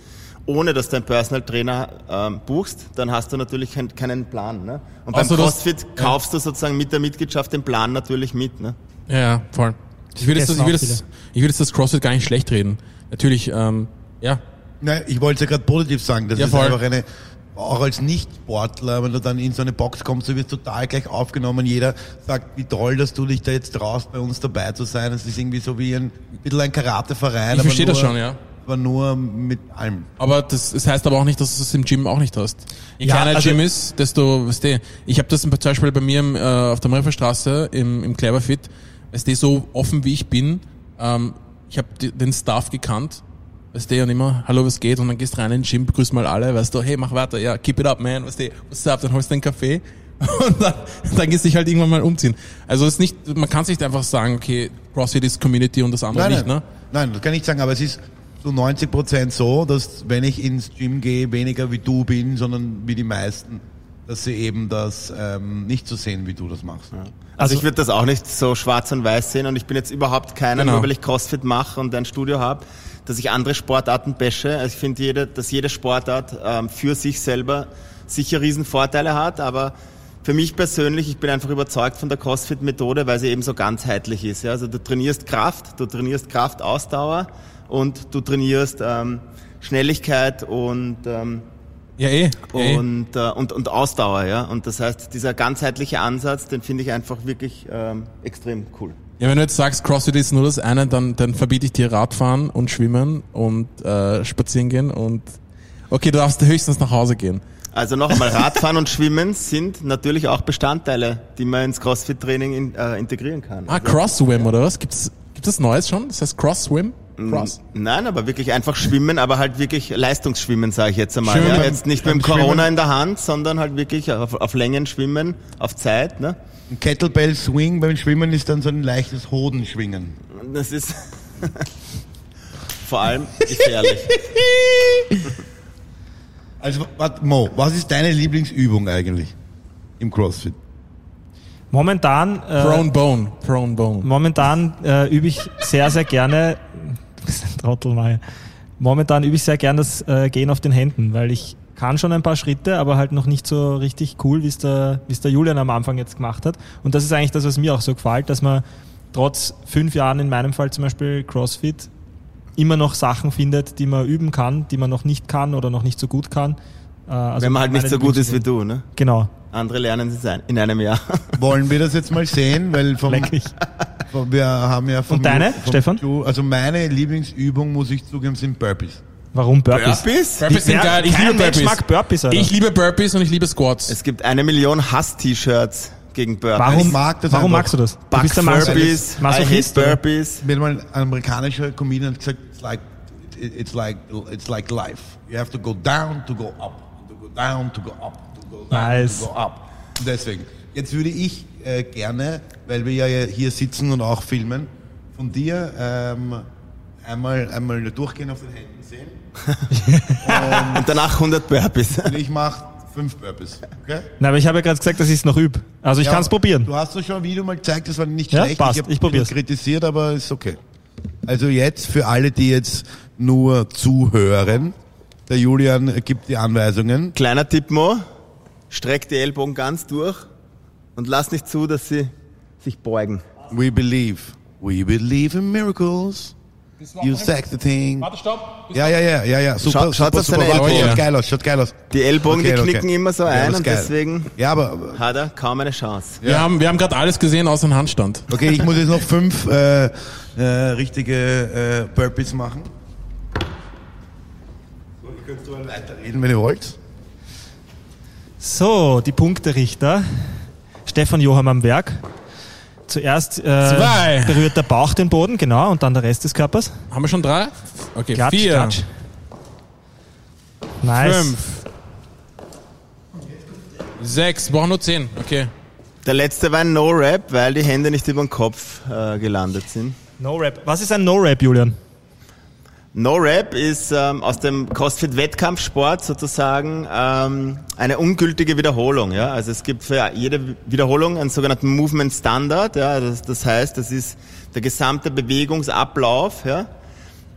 Speaker 7: ohne dass du einen Personal Trainer ähm, buchst, dann hast du natürlich kein, keinen Plan. Ne? Und beim
Speaker 2: Außer das-
Speaker 7: CrossFit
Speaker 2: ja.
Speaker 7: kaufst du sozusagen mit der Mitgliedschaft den Plan natürlich mit. Ne?
Speaker 2: Ja, ja, voll. Ich will, jetzt, das, ich,
Speaker 6: Vergessen
Speaker 2: das, ich jetzt das CrossFit gar nicht schlecht reden. Natürlich, ähm, ja,
Speaker 3: Nein, ich wollte es ja gerade positiv sagen. Das
Speaker 2: Ja,
Speaker 3: ist
Speaker 2: voll.
Speaker 3: einfach eine, auch als Nicht-Sportler, wenn du dann in so eine Box kommst, du wirst total gleich aufgenommen. Jeder sagt, wie toll, dass du dich da jetzt traust, bei uns dabei zu sein. Es ist irgendwie so wie ein, bisschen ein Karateverein.
Speaker 2: Ich
Speaker 3: aber
Speaker 2: verstehe
Speaker 3: nur,
Speaker 2: das schon, ja.
Speaker 3: Aber nur mit allem.
Speaker 2: Aber das, das heißt aber auch nicht, dass du es im Gym auch nicht hast. Je
Speaker 3: Ja,
Speaker 2: kleiner
Speaker 3: also-
Speaker 2: Gym ist, desto, weißt du, ich habe das zum Beispiel bei mir im, äh, auf der Marienstraße im, im Cleverfit, weißt du, so offen wie ich bin, ähm, ich habe den Staff gekannt, weißt du, und immer, hallo, was geht? Und dann gehst rein in den Gym, begrüßt mal alle, weißt du, hey, mach weiter, ja, keep it up, man, weißt du, what's up, dann holst du einen Kaffee und dann, dann gehst du dich halt irgendwann mal umziehen. Also es ist nicht, man kann sich nicht einfach sagen, okay, CrossFit ist Community und das andere
Speaker 3: Nein,
Speaker 2: nicht,
Speaker 3: nein,
Speaker 2: ne?
Speaker 3: nein, das kann ich nicht sagen, aber es ist zu 90 Prozent so, dass wenn ich ins Gym gehe, weniger wie du bin, sondern wie die meisten, dass sie eben das ähm, nicht so sehen, wie du das machst.
Speaker 7: Also,
Speaker 6: Also-
Speaker 7: ich würde das auch nicht so schwarz und weiß sehen und ich bin jetzt überhaupt keiner,
Speaker 2: Genau.
Speaker 7: nur weil ich Crossfit mache und ein Studio habe, dass ich andere Sportarten bashe. Also ich finde, jede, dass jede Sportart ähm, für sich selber sicher Riesenvorteile hat, aber für mich persönlich, ich bin einfach überzeugt von der CrossFit-Methode, weil sie eben so ganzheitlich ist. Ja? Also du trainierst Kraft, du trainierst Kraftausdauer und du trainierst ähm, Schnelligkeit und ähm,
Speaker 2: Ja, eh. ja, eh.
Speaker 7: und, äh, und, und Ausdauer, ja. Und das heißt, dieser ganzheitliche Ansatz, den finde ich einfach wirklich ähm, extrem cool.
Speaker 2: Ja, wenn du jetzt sagst, CrossFit ist nur das eine, dann, dann verbiete ich dir Radfahren und Schwimmen und äh, spazieren gehen und okay, du darfst höchstens nach Hause gehen.
Speaker 7: Also noch einmal, Radfahren und Schwimmen sind natürlich auch Bestandteile, die man ins CrossFit-Training in, äh, integrieren kann.
Speaker 2: Ah, Crosswim oder was? Gibt's, Gibt es Neues schon? Das heißt Cross Swim?
Speaker 7: Mm.
Speaker 2: Cross.
Speaker 7: Nein, aber wirklich einfach schwimmen, aber halt wirklich Leistungsschwimmen, sage ich jetzt einmal.
Speaker 2: Schwimmen
Speaker 7: Ja? Jetzt nicht mit dem
Speaker 3: beim Schwimmen.
Speaker 7: Corona in der Hand, sondern halt wirklich auf, auf Längen schwimmen, auf Zeit. Ne?
Speaker 3: Ein Kettlebell Swing beim Schwimmen ist dann so ein leichtes Hodenschwingen.
Speaker 7: Das ist vor allem gefährlich.
Speaker 3: Also, warte, Mo, was ist deine Lieblingsübung eigentlich im CrossFit?
Speaker 6: Momentan, äh,
Speaker 2: Prone Bone. Prone Bone.
Speaker 6: momentan äh, übe ich sehr, sehr gerne, du bist ein Trottel, Mai. Momentan übe ich sehr gerne das äh, Gehen auf den Händen, weil ich kann schon ein paar Schritte, aber halt noch nicht so richtig cool, wie es der, wie es der Julian am Anfang jetzt gemacht hat. Und das ist eigentlich das, was mir auch so gefällt, dass man trotz fünf Jahren in meinem Fall zum Beispiel CrossFit immer noch Sachen findet, die man üben kann, die man noch nicht kann oder noch nicht so gut kann. Äh, also
Speaker 7: Wenn man halt nicht so gut ist wie du. Ne?
Speaker 6: Genau.
Speaker 7: Andere lernen es in einem Jahr.
Speaker 3: Wollen wir das jetzt mal sehen? Weil vom, vom wir haben ja vom,
Speaker 6: Und deine,
Speaker 3: vom
Speaker 6: Stefan?
Speaker 3: Ju- Also meine Lieblingsübung, muss ich zugeben, sind Burpees.
Speaker 6: Warum Burpees?
Speaker 7: Burpees?
Speaker 2: Burpees sind geil. Ich liebe
Speaker 6: Mensch
Speaker 2: Burpees.
Speaker 6: mag Burpees, Alter.
Speaker 2: Ich liebe Burpees und ich liebe Squats.
Speaker 7: Es gibt eine Million Hass-T-Shirts gegen Burpees.
Speaker 6: Warum,
Speaker 3: mag das
Speaker 6: warum magst du das? Du
Speaker 7: Buck
Speaker 6: bist der
Speaker 7: Burpees,
Speaker 6: Masochist.
Speaker 7: Burpees.
Speaker 3: Mir hat mal ein amerikanischer Comedian gesagt, it's like, it- it's like, it's like life. You have to go down to go up, down to go up, to go down
Speaker 6: Nice.
Speaker 3: to go up. Und deswegen, jetzt würde ich äh, gerne, weil wir ja hier sitzen und auch filmen, von dir ähm, einmal, einmal durchgehen auf den Händen sehen.
Speaker 7: Und danach 100 Burpees.
Speaker 3: Und ich mache fünf Burpees. Okay?
Speaker 6: Na, aber ich habe ja gerade gesagt, dass ich es noch übe. Also ich
Speaker 3: Ja,
Speaker 6: kann es probieren.
Speaker 3: Du hast doch schon ein Video mal gezeigt, das war nicht
Speaker 6: Ja,
Speaker 3: schlecht.
Speaker 6: passt,
Speaker 3: hab
Speaker 6: ich probier's.
Speaker 3: bisschen kritisiert, aber ist okay. Also jetzt für alle, die jetzt nur zuhören, der Julian gibt die Anweisungen.
Speaker 7: Kleiner Tipp, Mo. Streck die Ellbogen ganz durch und lass nicht zu, dass sie sich beugen.
Speaker 3: We believe. We believe in miracles. You sack the thing.
Speaker 2: Warte, stopp.
Speaker 3: Ja, ja, ja, ja, ja. Super,
Speaker 7: Schaut- schaut
Speaker 3: super, super.
Speaker 2: Ellbogen.
Speaker 3: Schaut geil aus, schaut geil aus.
Speaker 7: Die Ellbogen,
Speaker 3: Okay,
Speaker 7: die
Speaker 3: okay.
Speaker 7: knicken immer so
Speaker 3: Ja,
Speaker 7: ein und
Speaker 3: geil.
Speaker 7: deswegen
Speaker 3: Ja, aber
Speaker 7: hat er kaum eine Chance.
Speaker 2: Wir, haben, wir haben gerade alles gesehen außer einen Handstand.
Speaker 3: okay, ich muss jetzt noch fünf äh, äh, richtige äh, Burpees machen. Weiterreden, wenn ihr wollt.
Speaker 6: So, die Punkterichter. Stefan Johann am Werk. Zuerst äh, berührt der Bauch den Boden, genau, und dann der Rest des Körpers.
Speaker 2: Haben wir schon drei? Okay,
Speaker 6: Klatsch,
Speaker 2: vier,
Speaker 6: klatsch. Nice.
Speaker 2: fünf, sechs. Wir brauchen nur zehn. Okay.
Speaker 7: Der letzte war ein No-Rap, weil die Hände nicht über den Kopf äh, gelandet sind.
Speaker 6: No-Rap. Was ist ein No-Rap, Julian?
Speaker 7: No-Rap ist ähm, aus dem CrossFit-Wettkampfsport sozusagen ähm, eine ungültige Wiederholung. Ja? Also es gibt für jede Wiederholung einen sogenannten Movement Standard. Ja? Das, das heißt, das ist der gesamte Bewegungsablauf, ja?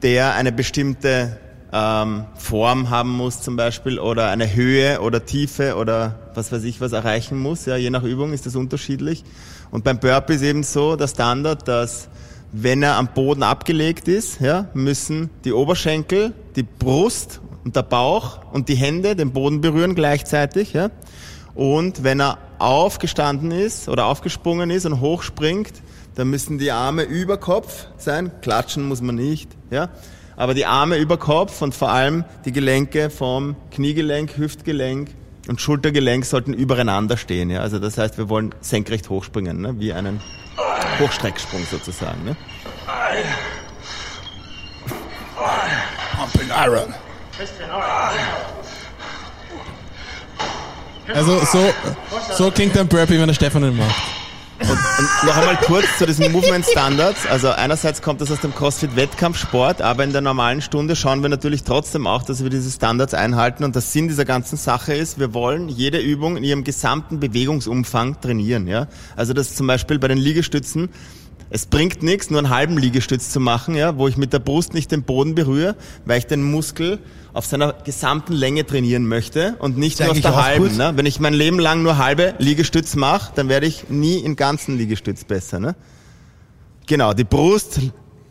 Speaker 7: der eine bestimmte ähm, Form haben muss zum Beispiel oder eine Höhe oder Tiefe oder was weiß ich was erreichen muss. Ja? Je nach Übung ist das unterschiedlich. Und beim Burpee ist eben so der Standard, dass wenn er am Boden abgelegt ist, ja, müssen die Oberschenkel, die Brust und der Bauch und die Hände den Boden berühren gleichzeitig. Ja. Und wenn er aufgestanden ist oder aufgesprungen ist und hochspringt, dann müssen die Arme über Kopf sein. Klatschen muss man nicht. Ja. Aber die Arme über Kopf und vor allem die Gelenke vom Kniegelenk, Hüftgelenk und Schultergelenk sollten übereinander stehen. Ja. Also das heißt, wir wollen senkrecht hochspringen, ne, wie einen Hochstrecksprung sozusagen. Ne?
Speaker 3: Iron.
Speaker 2: Also so, so klingt ein Burpee, wenn der Stefan den macht.
Speaker 7: Und, und noch einmal kurz zu diesen Movement Standards. Also einerseits kommt das aus dem CrossFit Wettkampfsport, aber in der normalen Stunde schauen wir natürlich trotzdem auch, dass wir diese Standards einhalten. Und der Sinn dieser ganzen Sache ist, wir wollen jede Übung in ihrem gesamten Bewegungsumfang trainieren. Ja? Also das zum Beispiel bei den Liegestützen. Es bringt nichts, nur einen halben Liegestütz zu machen, ja, wo ich mit der Brust nicht den Boden berühre, weil ich den Muskel auf seiner gesamten Länge trainieren möchte und nicht nur auf der halben. Ne? Wenn ich mein Leben lang nur halbe Liegestütz mache, dann werde ich nie im ganzen Liegestütz besser. Ne? Genau, die Brust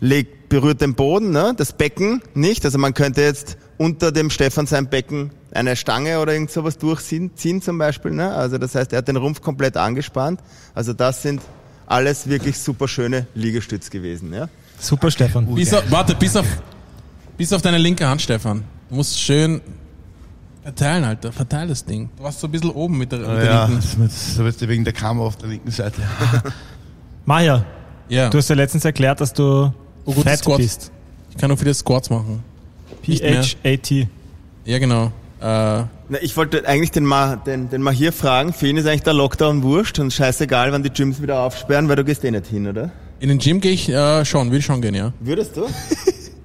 Speaker 7: legt, berührt den Boden, ne? das Becken nicht. Also man könnte jetzt unter dem Stefan sein Becken eine Stange oder irgend sowas durchziehen ziehen zum Beispiel. Ne? Also das heißt, er hat den Rumpf komplett angespannt. Also das sind alles wirklich super schöne Liegestütz gewesen. Ja?
Speaker 6: Super, Stefan.
Speaker 2: Bis auf, warte, bis auf, bis auf deine linke Hand, Stefan. Du musst schön verteilen, Alter. Verteil das Ding. Du warst so ein bisschen oben mit der, mit der
Speaker 3: Ja,
Speaker 2: linken.
Speaker 3: das ist- so ist wegen der Kamera auf der linken Seite.
Speaker 6: Maja,
Speaker 2: Ja.
Speaker 6: Du hast ja letztens erklärt, dass du
Speaker 2: Oh,
Speaker 6: fett
Speaker 2: Squats.
Speaker 6: bist.
Speaker 2: Ich kann nur viele Squats machen.
Speaker 6: PHAT.
Speaker 2: Ja, genau. Äh,
Speaker 7: Na, ich wollte eigentlich den, Ma, den, den Mahir fragen, für ihn ist eigentlich der Lockdown wurscht und scheißegal, wann die Gyms wieder aufsperren, weil du gehst eh nicht hin, oder?
Speaker 2: in den Gym gehe ich äh, schon, will schon gehen, ja.
Speaker 7: Würdest du?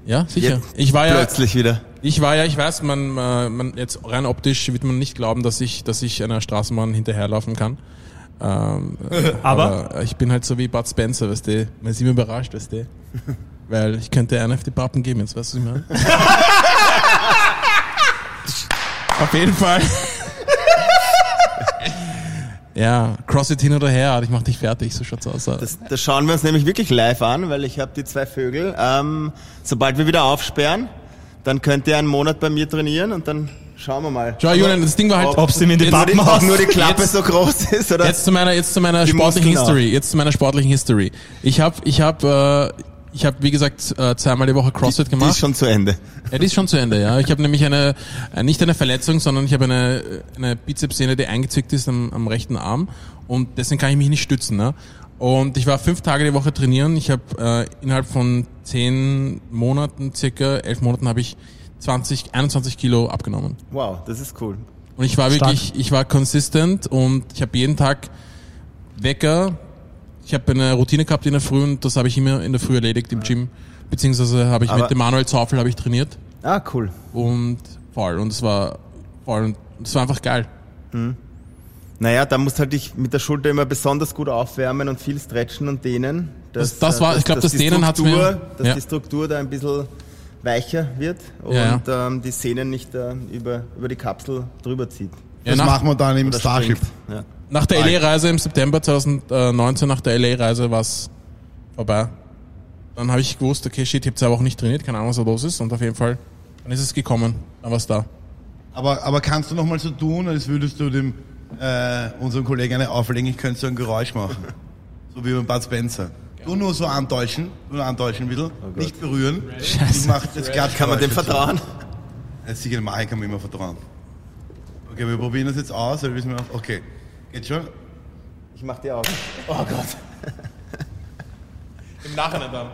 Speaker 2: Ja, sicher.
Speaker 7: Jetzt
Speaker 2: ich war ja,
Speaker 7: Plötzlich wieder.
Speaker 2: ich war ja, ich weiß, man, man jetzt rein optisch wird man nicht glauben, dass ich, dass ich einer Straßenbahn hinterherlaufen kann. Ähm,
Speaker 6: Aber?
Speaker 2: ich bin halt so wie Bud Spencer, weißt du. Man ist immer überrascht, weißt du. Weil ich könnte einen auf die Pappen geben, jetzt weißt du, was ich meine. Auf jeden Fall. ja, CrossFit hin oder her, ich mach dich fertig, so schaut's aus.
Speaker 7: Das, das schauen wir uns nämlich wirklich live an, weil ich habe die zwei Vögel. Ähm, sobald wir wieder aufsperren, dann könnt ihr einen Monat bei mir trainieren und dann schauen wir mal.
Speaker 2: Schau, Julian, das Ding war halt.
Speaker 6: Ob du ihm in die
Speaker 2: Jetzt-
Speaker 6: Pappen haust.
Speaker 7: nur die Klappe
Speaker 2: Jetzt-
Speaker 7: so groß ist, oder?
Speaker 2: Jetzt zu meiner, jetzt zu meiner sportlichen History. Jetzt zu meiner sportlichen History. Ich habe, ich habe, äh, ich habe, wie gesagt, äh, zweimal die Woche CrossFit
Speaker 7: die ist
Speaker 2: gemacht.
Speaker 7: schon zu Ende.
Speaker 2: Ja, die ist schon zu Ende, ja. Ich habe nämlich eine, äh, nicht eine Verletzung, sondern ich habe eine, eine Bizepssehne, die eingezwickt ist am, am rechten Arm und deswegen kann ich mich nicht stützen. Ne? Und ich war fünf Tage die Woche trainieren. Ich habe äh, innerhalb von zehn Monaten, circa elf Monaten, habe ich 20, 21 Kilo abgenommen.
Speaker 7: Wow, das ist cool.
Speaker 2: Und ich war
Speaker 6: Stark.
Speaker 2: wirklich, ich war consistent und ich habe jeden Tag Wecker. Ich habe eine Routine gehabt in der Früh und das habe ich immer in der Früh erledigt im Gym. Beziehungsweise habe ich
Speaker 7: Aber-
Speaker 2: mit dem Manuel Zaufel habe ich trainiert
Speaker 7: Ah, cool.
Speaker 2: und voll und es war voll und es war einfach geil.
Speaker 7: Naja, da musst halt dich mit der Schulter immer besonders gut aufwärmen und viel stretchen und dehnen.
Speaker 2: Das- das war-
Speaker 7: äh,
Speaker 2: ich glaub, das Dehnen
Speaker 7: Struktur-
Speaker 2: mir-
Speaker 7: Dass
Speaker 2: ja.
Speaker 7: die Struktur da ein bisschen weicher wird und
Speaker 2: Ja,
Speaker 7: Ähm, die Sehnen nicht äh, über, über die Kapsel drüber zieht.
Speaker 2: Ja,
Speaker 3: Das machen wir dann im Starship.
Speaker 7: Ja.
Speaker 2: Nach der LA-Reise im September 2019, nach der LA-Reise war es vorbei. Dann habe ich gewusst, okay, shit, ich habe zwei Wochen nicht trainiert, keine Ahnung, was da los ist und auf jeden Fall, dann ist es gekommen, dann war es da.
Speaker 3: Aber, aber kannst du noch mal so tun, als würdest du dem äh, unserem Kollegen eine auflegen, ich könnte so ein Geräusch machen. So wie beim Bud Spencer. Du nur so antäuschen, nur antäuschen ein bisschen, nicht berühren. Ich mach das Klatschgeräusch
Speaker 7: Kann man dem vertrauen?
Speaker 3: Sicher, dem Mike kann man immer vertrauen. Okay, wir probieren das jetzt aus, oder wissen wir noch? Okay, geht schon?
Speaker 7: Ich mach die Augen.
Speaker 3: Oh Gott.
Speaker 2: Im Nachhinein dann.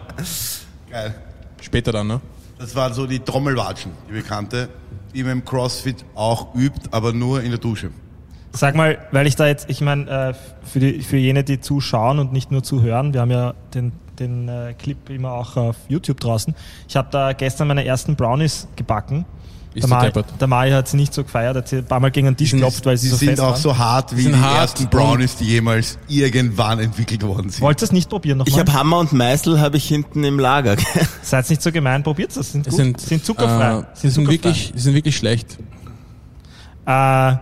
Speaker 3: Geil.
Speaker 2: Später dann, ne?
Speaker 3: Das waren so die Trommelwatschen, die bekannte, die man im Crossfit auch übt, aber nur in der Dusche.
Speaker 6: Sag mal, weil ich da jetzt, ich meine, äh, für, die, für jene, die zuschauen und nicht nur zuhören, wir haben ja den, den äh, Clip immer auch auf YouTube draußen. Ich habe da gestern meine ersten Brownies gebacken.
Speaker 2: Ist
Speaker 6: Der Mai, der Mai hat sie nicht so gefeiert, hat sie ein paar Mal gegen den Tisch geklopft, weil sie
Speaker 3: Die
Speaker 6: so
Speaker 3: sind auch
Speaker 6: waren.
Speaker 3: so hart wie
Speaker 2: sind
Speaker 3: die
Speaker 2: hart
Speaker 3: ersten Brownies, die jemals irgendwann entwickelt worden sind.
Speaker 6: Wollt ihr es nicht probieren
Speaker 7: Ich
Speaker 6: nochmal?
Speaker 7: habe Hammer und Meißel habe ich hinten im Lager.
Speaker 6: Seid nicht so gemein, probiert es, sind gut.
Speaker 2: sind,
Speaker 6: sind zuckerfrei.
Speaker 2: Äh, sie sind
Speaker 6: zuckerfrei.
Speaker 2: wirklich, sie sind wirklich schlecht.
Speaker 6: Äh,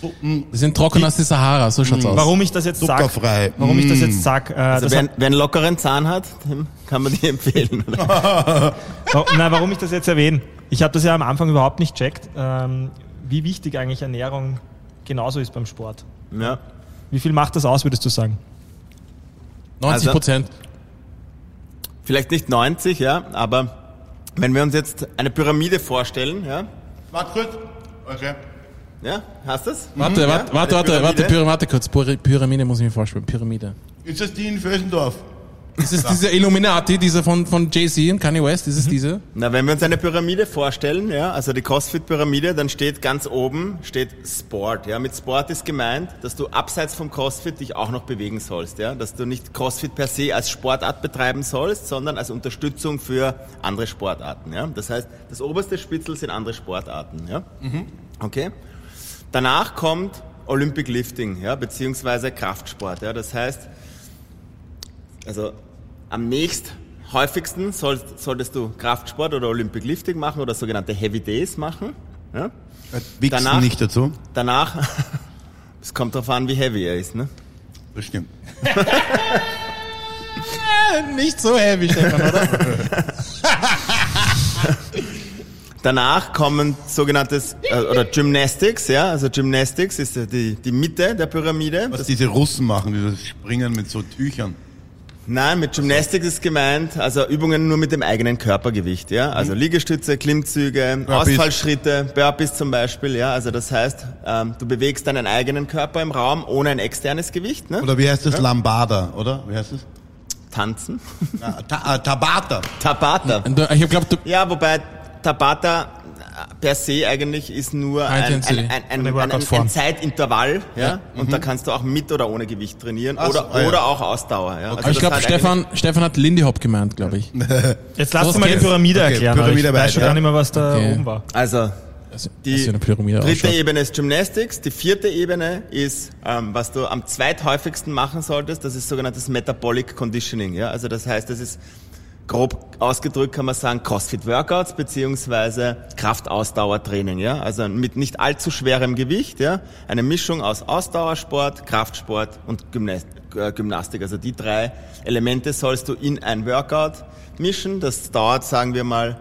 Speaker 2: Sie sind trocken als die Sahara, so schaut's aus.
Speaker 6: warum ich das jetzt sage,
Speaker 3: Zuckerfrei.
Speaker 6: warum ich das
Speaker 3: Mm.
Speaker 6: jetzt sag, äh,
Speaker 7: Also
Speaker 6: das
Speaker 7: wer,
Speaker 6: hat,
Speaker 7: wer einen lockeren Zahn hat, dem kann man die empfehlen. Oder?
Speaker 6: Wa- warum ich das jetzt erwähne? Ich habe das ja am Anfang überhaupt nicht checkt, ähm, wie wichtig eigentlich Ernährung genauso ist beim Sport.
Speaker 7: Ja.
Speaker 6: Wie viel macht das aus, würdest du sagen?
Speaker 2: 90
Speaker 7: Also-
Speaker 2: Prozent.
Speaker 7: Vielleicht nicht 90, ja, aber wenn wir uns jetzt eine Pyramide vorstellen, ja,
Speaker 3: Warte kurz. Okay.
Speaker 7: Ja, hast du es?
Speaker 2: Warte,
Speaker 7: Ja,
Speaker 2: warte, warte,
Speaker 7: eine
Speaker 2: warte,
Speaker 7: Pyramide.
Speaker 2: warte, Pyramide, warte kurz. Pyra- Pyramide muss ich mir vorstellen. Pyramide.
Speaker 3: Ist das die in Vösendorf?
Speaker 2: Ist es diese Illuminati, diese von, von Jay-Z und Kanye West? Ist es diese?
Speaker 7: Na, wenn wir uns eine Pyramide vorstellen, ja, also die CrossFit-Pyramide, dann steht ganz oben steht Sport. Ja, mit Sport ist gemeint, dass du abseits vom CrossFit dich auch noch bewegen sollst, ja, dass du nicht CrossFit per se als Sportart betreiben sollst, sondern als Unterstützung für andere Sportarten. Ja, das heißt, das oberste Spitzel sind andere Sportarten. Ja, okay. Danach kommt Olympic Lifting, ja, beziehungsweise Kraftsport. Ja, das heißt, also am nächst häufigsten soll, solltest du Kraftsport oder Olympic Lifting machen oder sogenannte Heavy Days machen. Ja?
Speaker 3: Wichsen
Speaker 7: Danach-
Speaker 3: nicht dazu.
Speaker 7: Danach, es kommt darauf an, wie heavy er ist. Ne?
Speaker 3: Das stimmt.
Speaker 2: Nicht so heavy, Stefan, oder?
Speaker 7: Danach kommen sogenanntes äh, oder Gymnastics, ja, also Gymnastics ist ja die, die Mitte der Pyramide.
Speaker 3: Was
Speaker 7: Das,
Speaker 3: diese Russen machen, dieses Springen mit so Tüchern.
Speaker 7: Nein, mit Gymnastics ist gemeint, also Übungen nur mit dem eigenen Körpergewicht, ja. Also Liegestütze, Klimmzüge,
Speaker 3: Burpees.
Speaker 7: Ausfallschritte, Burpees zum Beispiel, ja. Also das heißt, ähm, du bewegst deinen eigenen Körper im Raum ohne ein externes Gewicht, ne?
Speaker 3: Oder wie heißt das? Lambada, oder? Wie heißt das?
Speaker 7: Tanzen.
Speaker 3: Ah, Ta äh, Tabata.
Speaker 7: Tabata.
Speaker 2: Äh, Ich glaube, du,
Speaker 7: Ja, wobei Tabata äh, per se eigentlich ist nur ein, ein, ein, ein,
Speaker 6: Eine
Speaker 7: ein, ein,
Speaker 6: Workout-Form.
Speaker 7: ein Zeitintervall, ja.
Speaker 2: Ja.
Speaker 7: Und da kannst du auch mit oder ohne Gewicht trainieren oder,
Speaker 3: ah ja.
Speaker 7: oder auch Ausdauer, ja. Also
Speaker 2: aber ich glaube, Stefan, Stefan hat Lindy Hop gemeint, glaube ich.
Speaker 6: Jetzt lass uns mal die? Pyramide
Speaker 3: Okay,
Speaker 6: erklären.
Speaker 3: Pyramide
Speaker 6: ich weiß schon
Speaker 3: ja.
Speaker 6: gar nicht mehr, was da
Speaker 2: Okay.
Speaker 6: oben war.
Speaker 7: Also,
Speaker 2: Also,
Speaker 7: Die dritte
Speaker 2: ausschaut.
Speaker 7: Ebene ist Gymnastics, die vierte Ebene ist, ähm, was du am zweithäufigsten machen solltest, das ist sogenanntes Metabolic Conditioning. Ja? Also das heißt, das ist grob ausgedrückt kann man sagen Crossfit Workouts beziehungsweise Kraftausdauertraining. Ja? Also mit nicht allzu schwerem Gewicht, ja? eine Mischung aus Ausdauersport, Kraftsport und äh, Gymnastik. Also die drei Elemente sollst du in ein Workout mischen. Das dauert, sagen wir mal,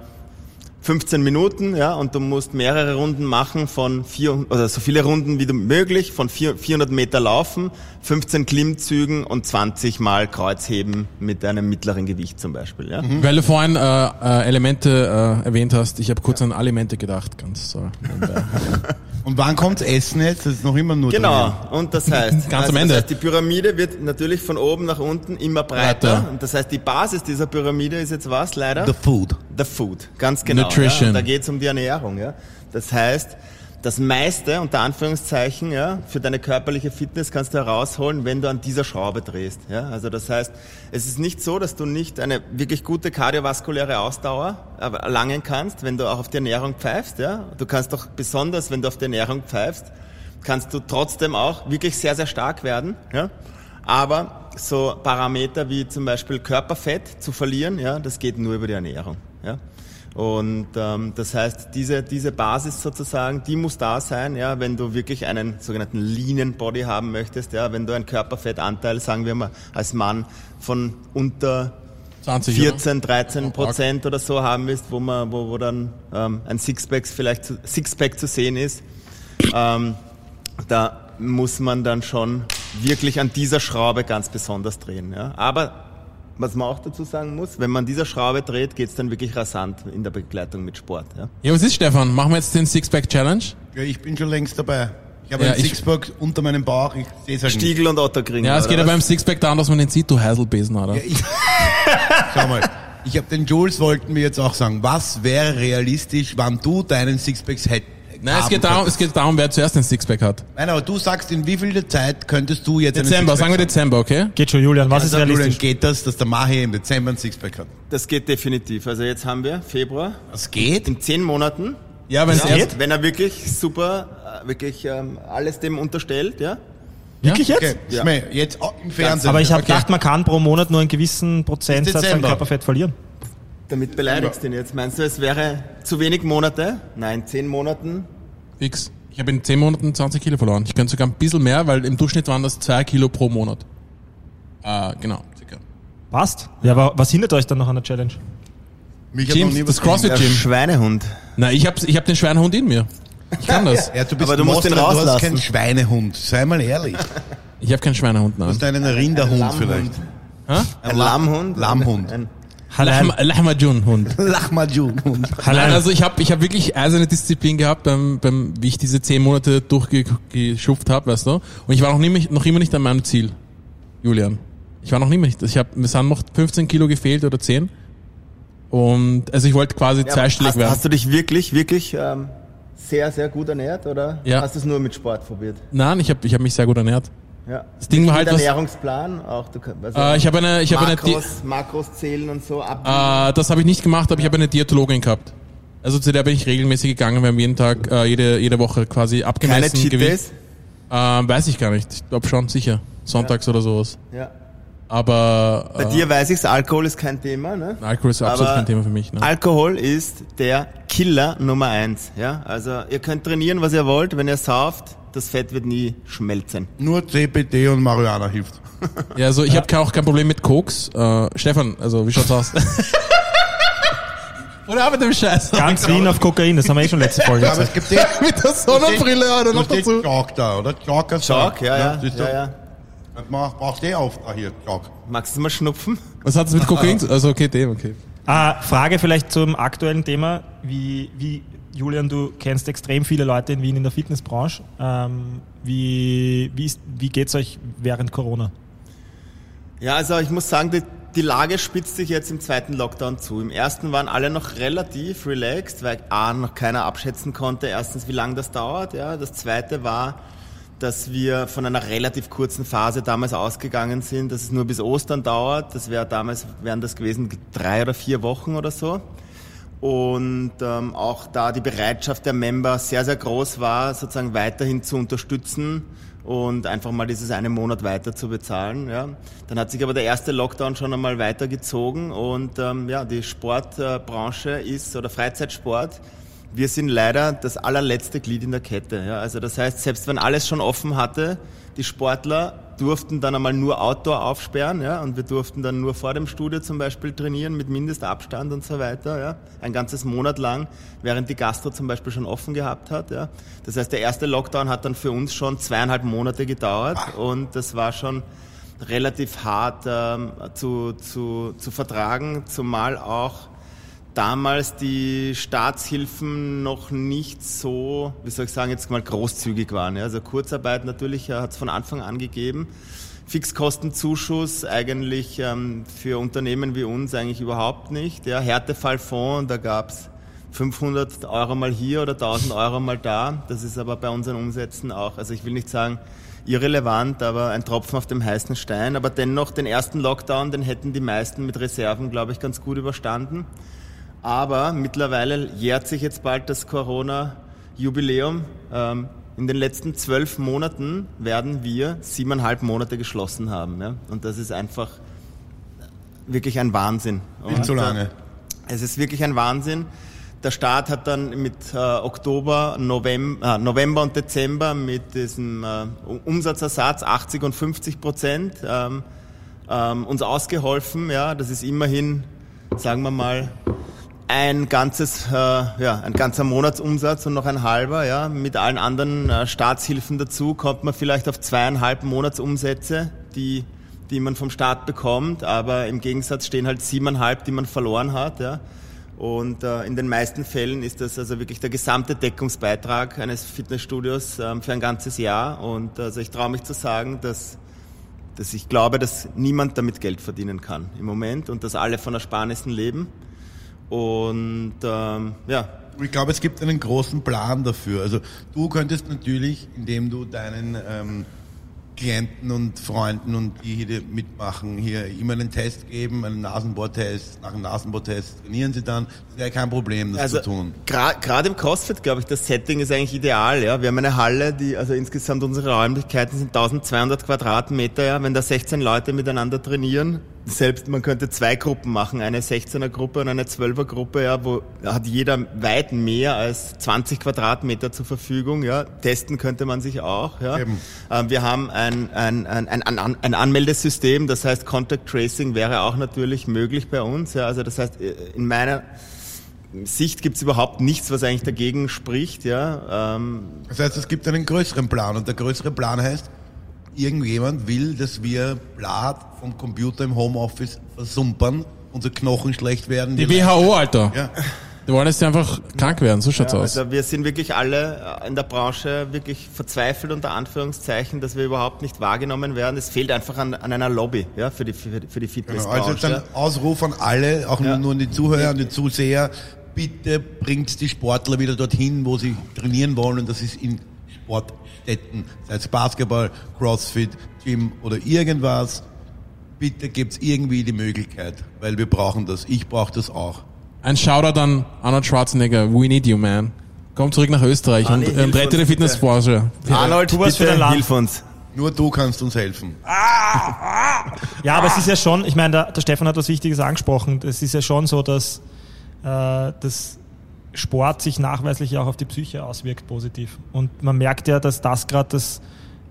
Speaker 7: 15 Minuten, ja, und du musst mehrere Runden machen von vier, oder so viele Runden wie du möglich, von vier, 400 Meter laufen, 15 Klimmzügen und 20 Mal Kreuzheben mit einem mittleren Gewicht zum Beispiel, ja.
Speaker 2: Weil du vorhin äh, äh, Elemente äh, erwähnt hast, ich habe kurz an Alimente gedacht, ganz so.
Speaker 3: Und wann kommt's Essen jetzt? Das ist noch immer nur
Speaker 7: Genau, und das heißt,
Speaker 2: Ganz
Speaker 7: also
Speaker 2: am Ende.
Speaker 7: Das heißt, die Pyramide wird natürlich von oben nach unten immer breiter.
Speaker 2: Breiter.
Speaker 7: Und das heißt, die Basis dieser Pyramide ist jetzt was, leider?
Speaker 3: The food.
Speaker 7: The Food, ganz genau.
Speaker 2: Nutrition.
Speaker 7: Ja. Da geht es um die Ernährung. Ja. Das heißt, das meiste, unter Anführungszeichen, ja, für deine körperliche Fitness kannst du herausholen, wenn du an dieser Schraube drehst. Ja. Also das heißt, es ist nicht so, dass du nicht eine wirklich gute kardiovaskuläre Ausdauer erlangen kannst, wenn du auch auf die Ernährung pfeifst. Ja. Du kannst doch besonders, wenn du auf die Ernährung pfeifst, kannst du trotzdem auch wirklich sehr, sehr stark werden. Ja. Aber so Parameter wie zum Beispiel Körperfett zu verlieren, ja, das geht nur über die Ernährung. Ja. Und ähm, das heißt, diese, diese Basis sozusagen, die muss da sein, ja, wenn du wirklich einen sogenannten leanen Body haben möchtest, ja, wenn du einen Körperfettanteil, sagen wir mal, als Mann von unter
Speaker 2: 20,
Speaker 7: 14, 13 Prozent oder so haben willst, wo man, wo, wo dann ähm, ein Sixpack vielleicht zu, Sixpack zu sehen ist, ähm, da muss man dann schon wirklich an dieser Schraube ganz besonders drehen. Ja. Aber was man auch dazu sagen muss, wenn man dieser Schraube dreht, geht's dann wirklich rasant in der Begleitung mit Sport. Ja.
Speaker 2: Ja, was ist Stefan? Machen wir jetzt den Sixpack Challenge?
Speaker 3: Ja, ich bin schon längst dabei. Ich habe
Speaker 2: Ja,
Speaker 3: einen Sixpack unter meinem Bauch. Ich sehe es halt nicht.
Speaker 7: Stiegel und Otterkring.
Speaker 2: Ja, es geht ja beim Sixpack daran, dass man den sieht, du Heiselbesen, oder?
Speaker 3: Ja, ich, schau mal. Ich habe den Jules wollten wir jetzt auch sagen. Was wäre realistisch, wann du deinen Sixpacks hättest?
Speaker 2: Nein, es geht, darum, es geht darum, wer zuerst den Sixpack hat.
Speaker 3: Nein, aber du sagst, in wie viel Zeit könntest du jetzt einen
Speaker 2: Dezember,
Speaker 3: Sixpack
Speaker 2: sagen wir? Dezember, okay?
Speaker 6: Geht schon, Julian, was ist
Speaker 3: Also, Julian,
Speaker 6: realistisch?
Speaker 3: geht das, dass der Mahi im Dezember einen Sixpack hat?
Speaker 7: Das geht definitiv. Also jetzt haben wir Februar.
Speaker 3: Das geht?
Speaker 7: In zehn Monaten.
Speaker 2: Ja, wenn es
Speaker 7: Ja,
Speaker 2: erst...
Speaker 7: wenn er wirklich super, äh, wirklich ähm, alles dem unterstellt, ja.
Speaker 6: Wirklich jetzt?
Speaker 3: Okay,
Speaker 7: Ja.
Speaker 3: Jetzt auch im Fernsehen.
Speaker 6: Aber ich habe
Speaker 3: okay.
Speaker 6: gedacht, man kann pro Monat nur einen gewissen Prozentsatz an. Körperfett verlieren.
Speaker 7: Damit beleidigst du ihn jetzt. Meinst du, es wäre zu wenig Monate? Nein, zehn Monaten.
Speaker 2: Fix. Ich habe in 10 Monaten 20 Kilo verloren. Ich könnte sogar ein bisschen mehr, weil im Durchschnitt waren das 2 Kilo pro Monat. Äh, genau, circa.
Speaker 6: Passt. Ja, aber was hindert euch dann noch an der Challenge?
Speaker 3: Mich hat noch
Speaker 2: James,
Speaker 3: nie
Speaker 2: das
Speaker 3: was
Speaker 2: CrossFit
Speaker 7: Der
Speaker 2: Gym.
Speaker 7: Schweinehund.
Speaker 2: Na, ich hab, ich hab den Schweinehund in mir. Ich kann das.
Speaker 3: Ja, du bist
Speaker 7: Aber du musst
Speaker 3: Monster,
Speaker 7: ihn
Speaker 3: Du hast
Speaker 7: rauslassen.
Speaker 3: keinen Schweinehund. Sei mal ehrlich.
Speaker 2: Ich habe keinen Schweinehund,
Speaker 3: Du hast
Speaker 2: nein.
Speaker 3: einen Rinderhund
Speaker 7: Lammhund.
Speaker 3: vielleicht.
Speaker 7: Ein Lammhund.
Speaker 3: Lammhund.
Speaker 7: Ein,
Speaker 2: Lahma- Lahmacun-Hund.
Speaker 3: Lachmajun-Hund.
Speaker 2: Nein, also ich habe ich hab wirklich eiserne Disziplin gehabt, beim, beim, wie ich diese 10 Monate durchgeschupft habe, weißt du. Und ich war noch, nie, noch immer nicht an meinem Ziel, Julian. Ich war noch nie nicht. Ich hab, mir sind noch 15 Kilo gefehlt oder 10. Und also ich wollte quasi
Speaker 7: Ja,
Speaker 2: zweistellig
Speaker 7: hast,
Speaker 2: werden.
Speaker 7: hast du dich wirklich, wirklich ähm, sehr, sehr gut ernährt oder
Speaker 2: Ja.
Speaker 7: hast du es nur mit Sport probiert?
Speaker 2: Nein, ich habe ich hab mich sehr gut ernährt.
Speaker 7: Ja.
Speaker 2: Das Ding war halt was,
Speaker 7: Ernährungsplan auch. Du, also
Speaker 2: äh, ich habe eine, ich habe eine,
Speaker 7: Makros, Makros zählen und so ab.
Speaker 2: äh, das habe ich nicht gemacht, aber ich habe eine Diätologin gehabt. Also zu der bin ich regelmäßig gegangen, wir haben jeden Tag, äh, jede, jede Woche quasi
Speaker 7: Keine
Speaker 2: abgemessen.
Speaker 7: Cheat
Speaker 2: Gewicht.
Speaker 7: Days.
Speaker 2: Äh, weiß ich gar nicht. Ich glaube schon, sicher. Sonntags oder sowas.
Speaker 7: Ja.
Speaker 2: Aber
Speaker 7: Bei
Speaker 2: äh,
Speaker 7: dir weiß ich's, Alkohol ist kein Thema, ne?
Speaker 2: Alkohol ist absolut
Speaker 7: Aber
Speaker 2: kein Thema für mich. Ne?
Speaker 7: Alkohol ist der Killer Nummer eins. Ja? Also ihr könnt trainieren, was ihr wollt. Wenn ihr sauft, das Fett wird nie schmelzen.
Speaker 3: Nur CBD und Marihuana hilft.
Speaker 2: Ja, also ich habe auch kein Problem mit Koks. Äh, Stefan, also wie schaut's aus? Oder auch mit dem Scheiß.
Speaker 6: Ganz Wien auf Kokain, das haben wir eh schon letzte Folge
Speaker 3: Ja, aber es
Speaker 6: gesagt.
Speaker 3: gibt den,
Speaker 2: mit der Sonnenbrille oder
Speaker 3: du
Speaker 2: noch
Speaker 3: den
Speaker 2: dazu.
Speaker 3: Chalk da, oder? Chalk,
Speaker 7: Chalk, ja, ja.
Speaker 3: siehst du?
Speaker 7: ja, ja.
Speaker 3: Mach, brauchst du eh auf da hier, Jock.
Speaker 7: Magst du mal schnupfen?
Speaker 2: Was hat es mit Kokain? zu- Also okay, dem, okay.
Speaker 6: Ah, Frage vielleicht zum aktuellen Thema. Wie, wie, Julian, du kennst extrem viele Leute in Wien in der Fitnessbranche. Ähm, wie wie, wie geht's euch während Corona?
Speaker 7: Ja, also ich muss sagen, die, die Lage spitzt sich jetzt im zweiten Lockdown zu. Im ersten waren alle noch relativ relaxed, weil A, noch keiner abschätzen konnte, erstens, wie lange das dauert. Ja. Das zweite war, dass wir von einer relativ kurzen Phase damals ausgegangen sind, dass es nur bis Ostern dauert. Das wäre damals, wären das gewesen drei oder vier Wochen oder so. Und ähm, auch da die Bereitschaft der Member sehr, sehr groß war, sozusagen weiterhin zu unterstützen und einfach mal dieses eine Monat weiter zu bezahlen. Ja. Dann hat sich aber der erste Lockdown schon einmal weitergezogen und ähm, ja, die Sportbranche ist oder Freizeitsport wir sind leider das allerletzte Glied in der Kette. Ja. Also das heißt, selbst wenn alles schon offen hatte, die Sportler durften dann einmal nur Outdoor aufsperren, ja, und wir durften dann nur vor dem Studio zum Beispiel trainieren mit Mindestabstand und so weiter, ja, ein ganzes Monat lang, während die Gastro zum Beispiel schon offen gehabt hat, ja. Das heißt, der erste Lockdown hat dann für uns schon zweieinhalb Monate gedauert und das war schon relativ hart ähm, zu, zu, zu vertragen, zumal auch damals die Staatshilfen noch nicht so, wie soll ich sagen, jetzt mal großzügig waren. Also Kurzarbeit natürlich hat es von Anfang an gegeben. Fixkostenzuschuss eigentlich ähm, für Unternehmen wie uns eigentlich überhaupt nicht. Ja. Härtefallfonds, da gab's 500 Euro mal hier oder 1000 Euro mal da. Das ist aber bei unseren Umsätzen auch, also ich will nicht sagen irrelevant, aber ein Tropfen auf dem heißen Stein. Aber dennoch den ersten Lockdown, den hätten die meisten mit Reserven, glaube ich, ganz gut überstanden. Aber mittlerweile jährt sich jetzt bald das Corona-Jubiläum. Ähm, in den letzten zwölf Monaten werden wir siebeneinhalb Monate geschlossen haben. Ja? Und das ist einfach wirklich ein Wahnsinn.
Speaker 3: Nicht
Speaker 7: Und,
Speaker 3: so
Speaker 7: äh,
Speaker 3: lange.
Speaker 7: Es ist wirklich ein Wahnsinn. Der Staat hat dann mit äh, Oktober, November, äh, November und Dezember mit diesem äh, Umsatzersatz 80 und 50 Prozent ähm, ähm, uns ausgeholfen. Ja, das ist immerhin, sagen wir mal, ein ganzes, äh, ja, ein ganzer Monatsumsatz und noch ein halber. Ja, mit allen anderen äh, Staatshilfen dazu kommt man vielleicht auf zweieinhalb Monatsumsätze, die die man vom Staat bekommt, aber im Gegensatz stehen halt siebeneinhalb, die man verloren hat. Ja. Und äh, in den meisten Fällen ist das also wirklich der gesamte Deckungsbeitrag eines Fitnessstudios ähm, für ein ganzes Jahr. Und also ich traue mich zu sagen, dass, dass ich glaube, dass niemand damit Geld verdienen kann im Moment und dass alle von Ersparnissen leben. Und ähm, ja,
Speaker 3: Ich glaube, es gibt einen großen Plan dafür. Also du könntest natürlich, indem du deinen ähm, Klienten und Freunden und die hier mitmachen, hier immer einen Test geben, einen Nasenbohrtest. Nach dem Nasenbohrtest trainieren sie dann. Das wäre kein Problem, das
Speaker 7: also
Speaker 3: zu tun.
Speaker 7: gerade im CrossFit, glaube ich, das Setting ist eigentlich ideal. Ja, wir haben eine Halle, die also insgesamt unsere Räumlichkeiten sind 1200 Quadratmeter. Ja, wenn da 16 Leute miteinander trainieren, selbst man könnte zwei Gruppen machen, eine 16er Gruppe und eine 12er Gruppe, ja, wo hat jeder weit mehr als 20 Quadratmeter zur Verfügung. Ja, testen könnte man sich auch. Ja,
Speaker 3: Eben.
Speaker 7: ähm, wir haben ein, ein, ein, ein, ein, Anmeldesystem, das heißt Contact Tracing wäre auch natürlich möglich bei uns. Ja, also das heißt in meiner Sicht gibt es überhaupt nichts, was eigentlich dagegen spricht. Ja, ähm,
Speaker 3: Das heißt, es gibt einen größeren Plan und der größere Plan heißt, irgendjemand will, dass wir Blatt vom Computer im Homeoffice versumpern, unsere Knochen schlecht werden.
Speaker 2: Die
Speaker 3: wir-
Speaker 2: WHO, Alter.
Speaker 3: Ja.
Speaker 2: Die wollen jetzt einfach krank werden, so schaut's aus.
Speaker 7: also wir sind wirklich alle äh, in der Branche wirklich verzweifelt unter Anführungszeichen, dass wir überhaupt nicht wahrgenommen werden. Es fehlt einfach an, an einer Lobby ja, für die, für die, für die
Speaker 3: Genau,
Speaker 7: Fitnessbranche.
Speaker 3: also jetzt ein Ausruf an alle, auch
Speaker 7: Ja.
Speaker 3: nur an die Zuhörer, an die Zuseher, bitte bringt die Sportler wieder dorthin, wo sie trainieren wollen und das ist in Sportstätten, sei es Basketball, Crossfit, Gym oder irgendwas. Bitte gibt's irgendwie die Möglichkeit, weil wir brauchen das. Ich brauche das auch.
Speaker 2: Ein Shoutout an Arnold Schwarzenegger. We need you, man. Komm zurück nach Österreich
Speaker 7: Arni,
Speaker 2: und, und rette die. Fitnessbranche.
Speaker 7: Arnold,
Speaker 6: Tu was für dein Land.
Speaker 7: hilf uns.
Speaker 3: Nur du kannst uns helfen.
Speaker 6: Ja, aber es ist ja schon, ich meine, der, der Stefan hat was Wichtiges angesprochen. Es ist ja schon so, dass, äh, dass Sport sich nachweislich auch auf die Psyche auswirkt positiv. Und man merkt ja, dass das gerade das,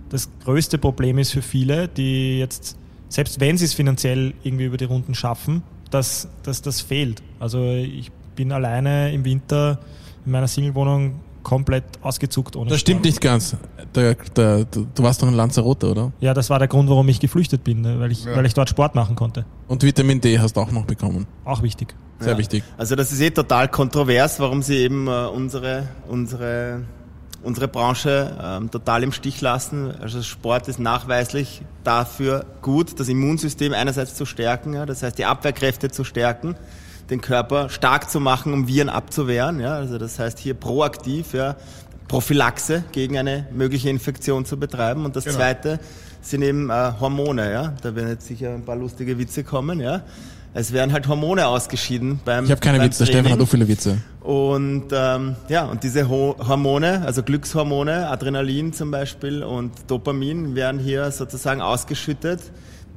Speaker 6: das größte Problem ist für viele, die jetzt, selbst wenn sie es finanziell irgendwie über die Runden schaffen, dass, dass das fehlt. Also ich bin alleine im Winter in meiner Singlewohnung komplett ausgezuckt ohne
Speaker 2: Das stimmt
Speaker 6: Sport.
Speaker 2: nicht ganz. Der, der, du du warst doch in Lanzarote, oder?
Speaker 6: Ja, das war der Grund, warum ich geflüchtet bin, ne, weil ich, weil ich dort Sport machen konnte.
Speaker 2: Und Vitamin D hast du auch noch bekommen.
Speaker 6: Auch wichtig.
Speaker 2: Sehr
Speaker 7: Ja.
Speaker 2: wichtig.
Speaker 7: Also das ist eh total kontrovers, warum sie eben äh, unsere, unsere, unsere Branche ähm, total im Stich lassen. Also Sport ist nachweislich dafür gut, das Immunsystem einerseits zu stärken, ja, das heißt die Abwehrkräfte zu stärken, den Körper stark zu machen, um Viren abzuwehren. Ja, also das heißt hier proaktiv ja, Prophylaxe gegen eine mögliche Infektion zu betreiben. Und das Zweite sind eben äh, Hormone. Ja, da werden jetzt sicher ein paar lustige Witze kommen. Ja. Es werden halt Hormone ausgeschieden beim
Speaker 2: Ich habe keine
Speaker 7: beim
Speaker 2: Witze, Stefan
Speaker 7: Training.
Speaker 2: hat auch viele Witze.
Speaker 7: Und ähm, ja, und diese Ho Hormone, also Glückshormone, Adrenalin zum Beispiel und Dopamin werden hier sozusagen ausgeschüttet,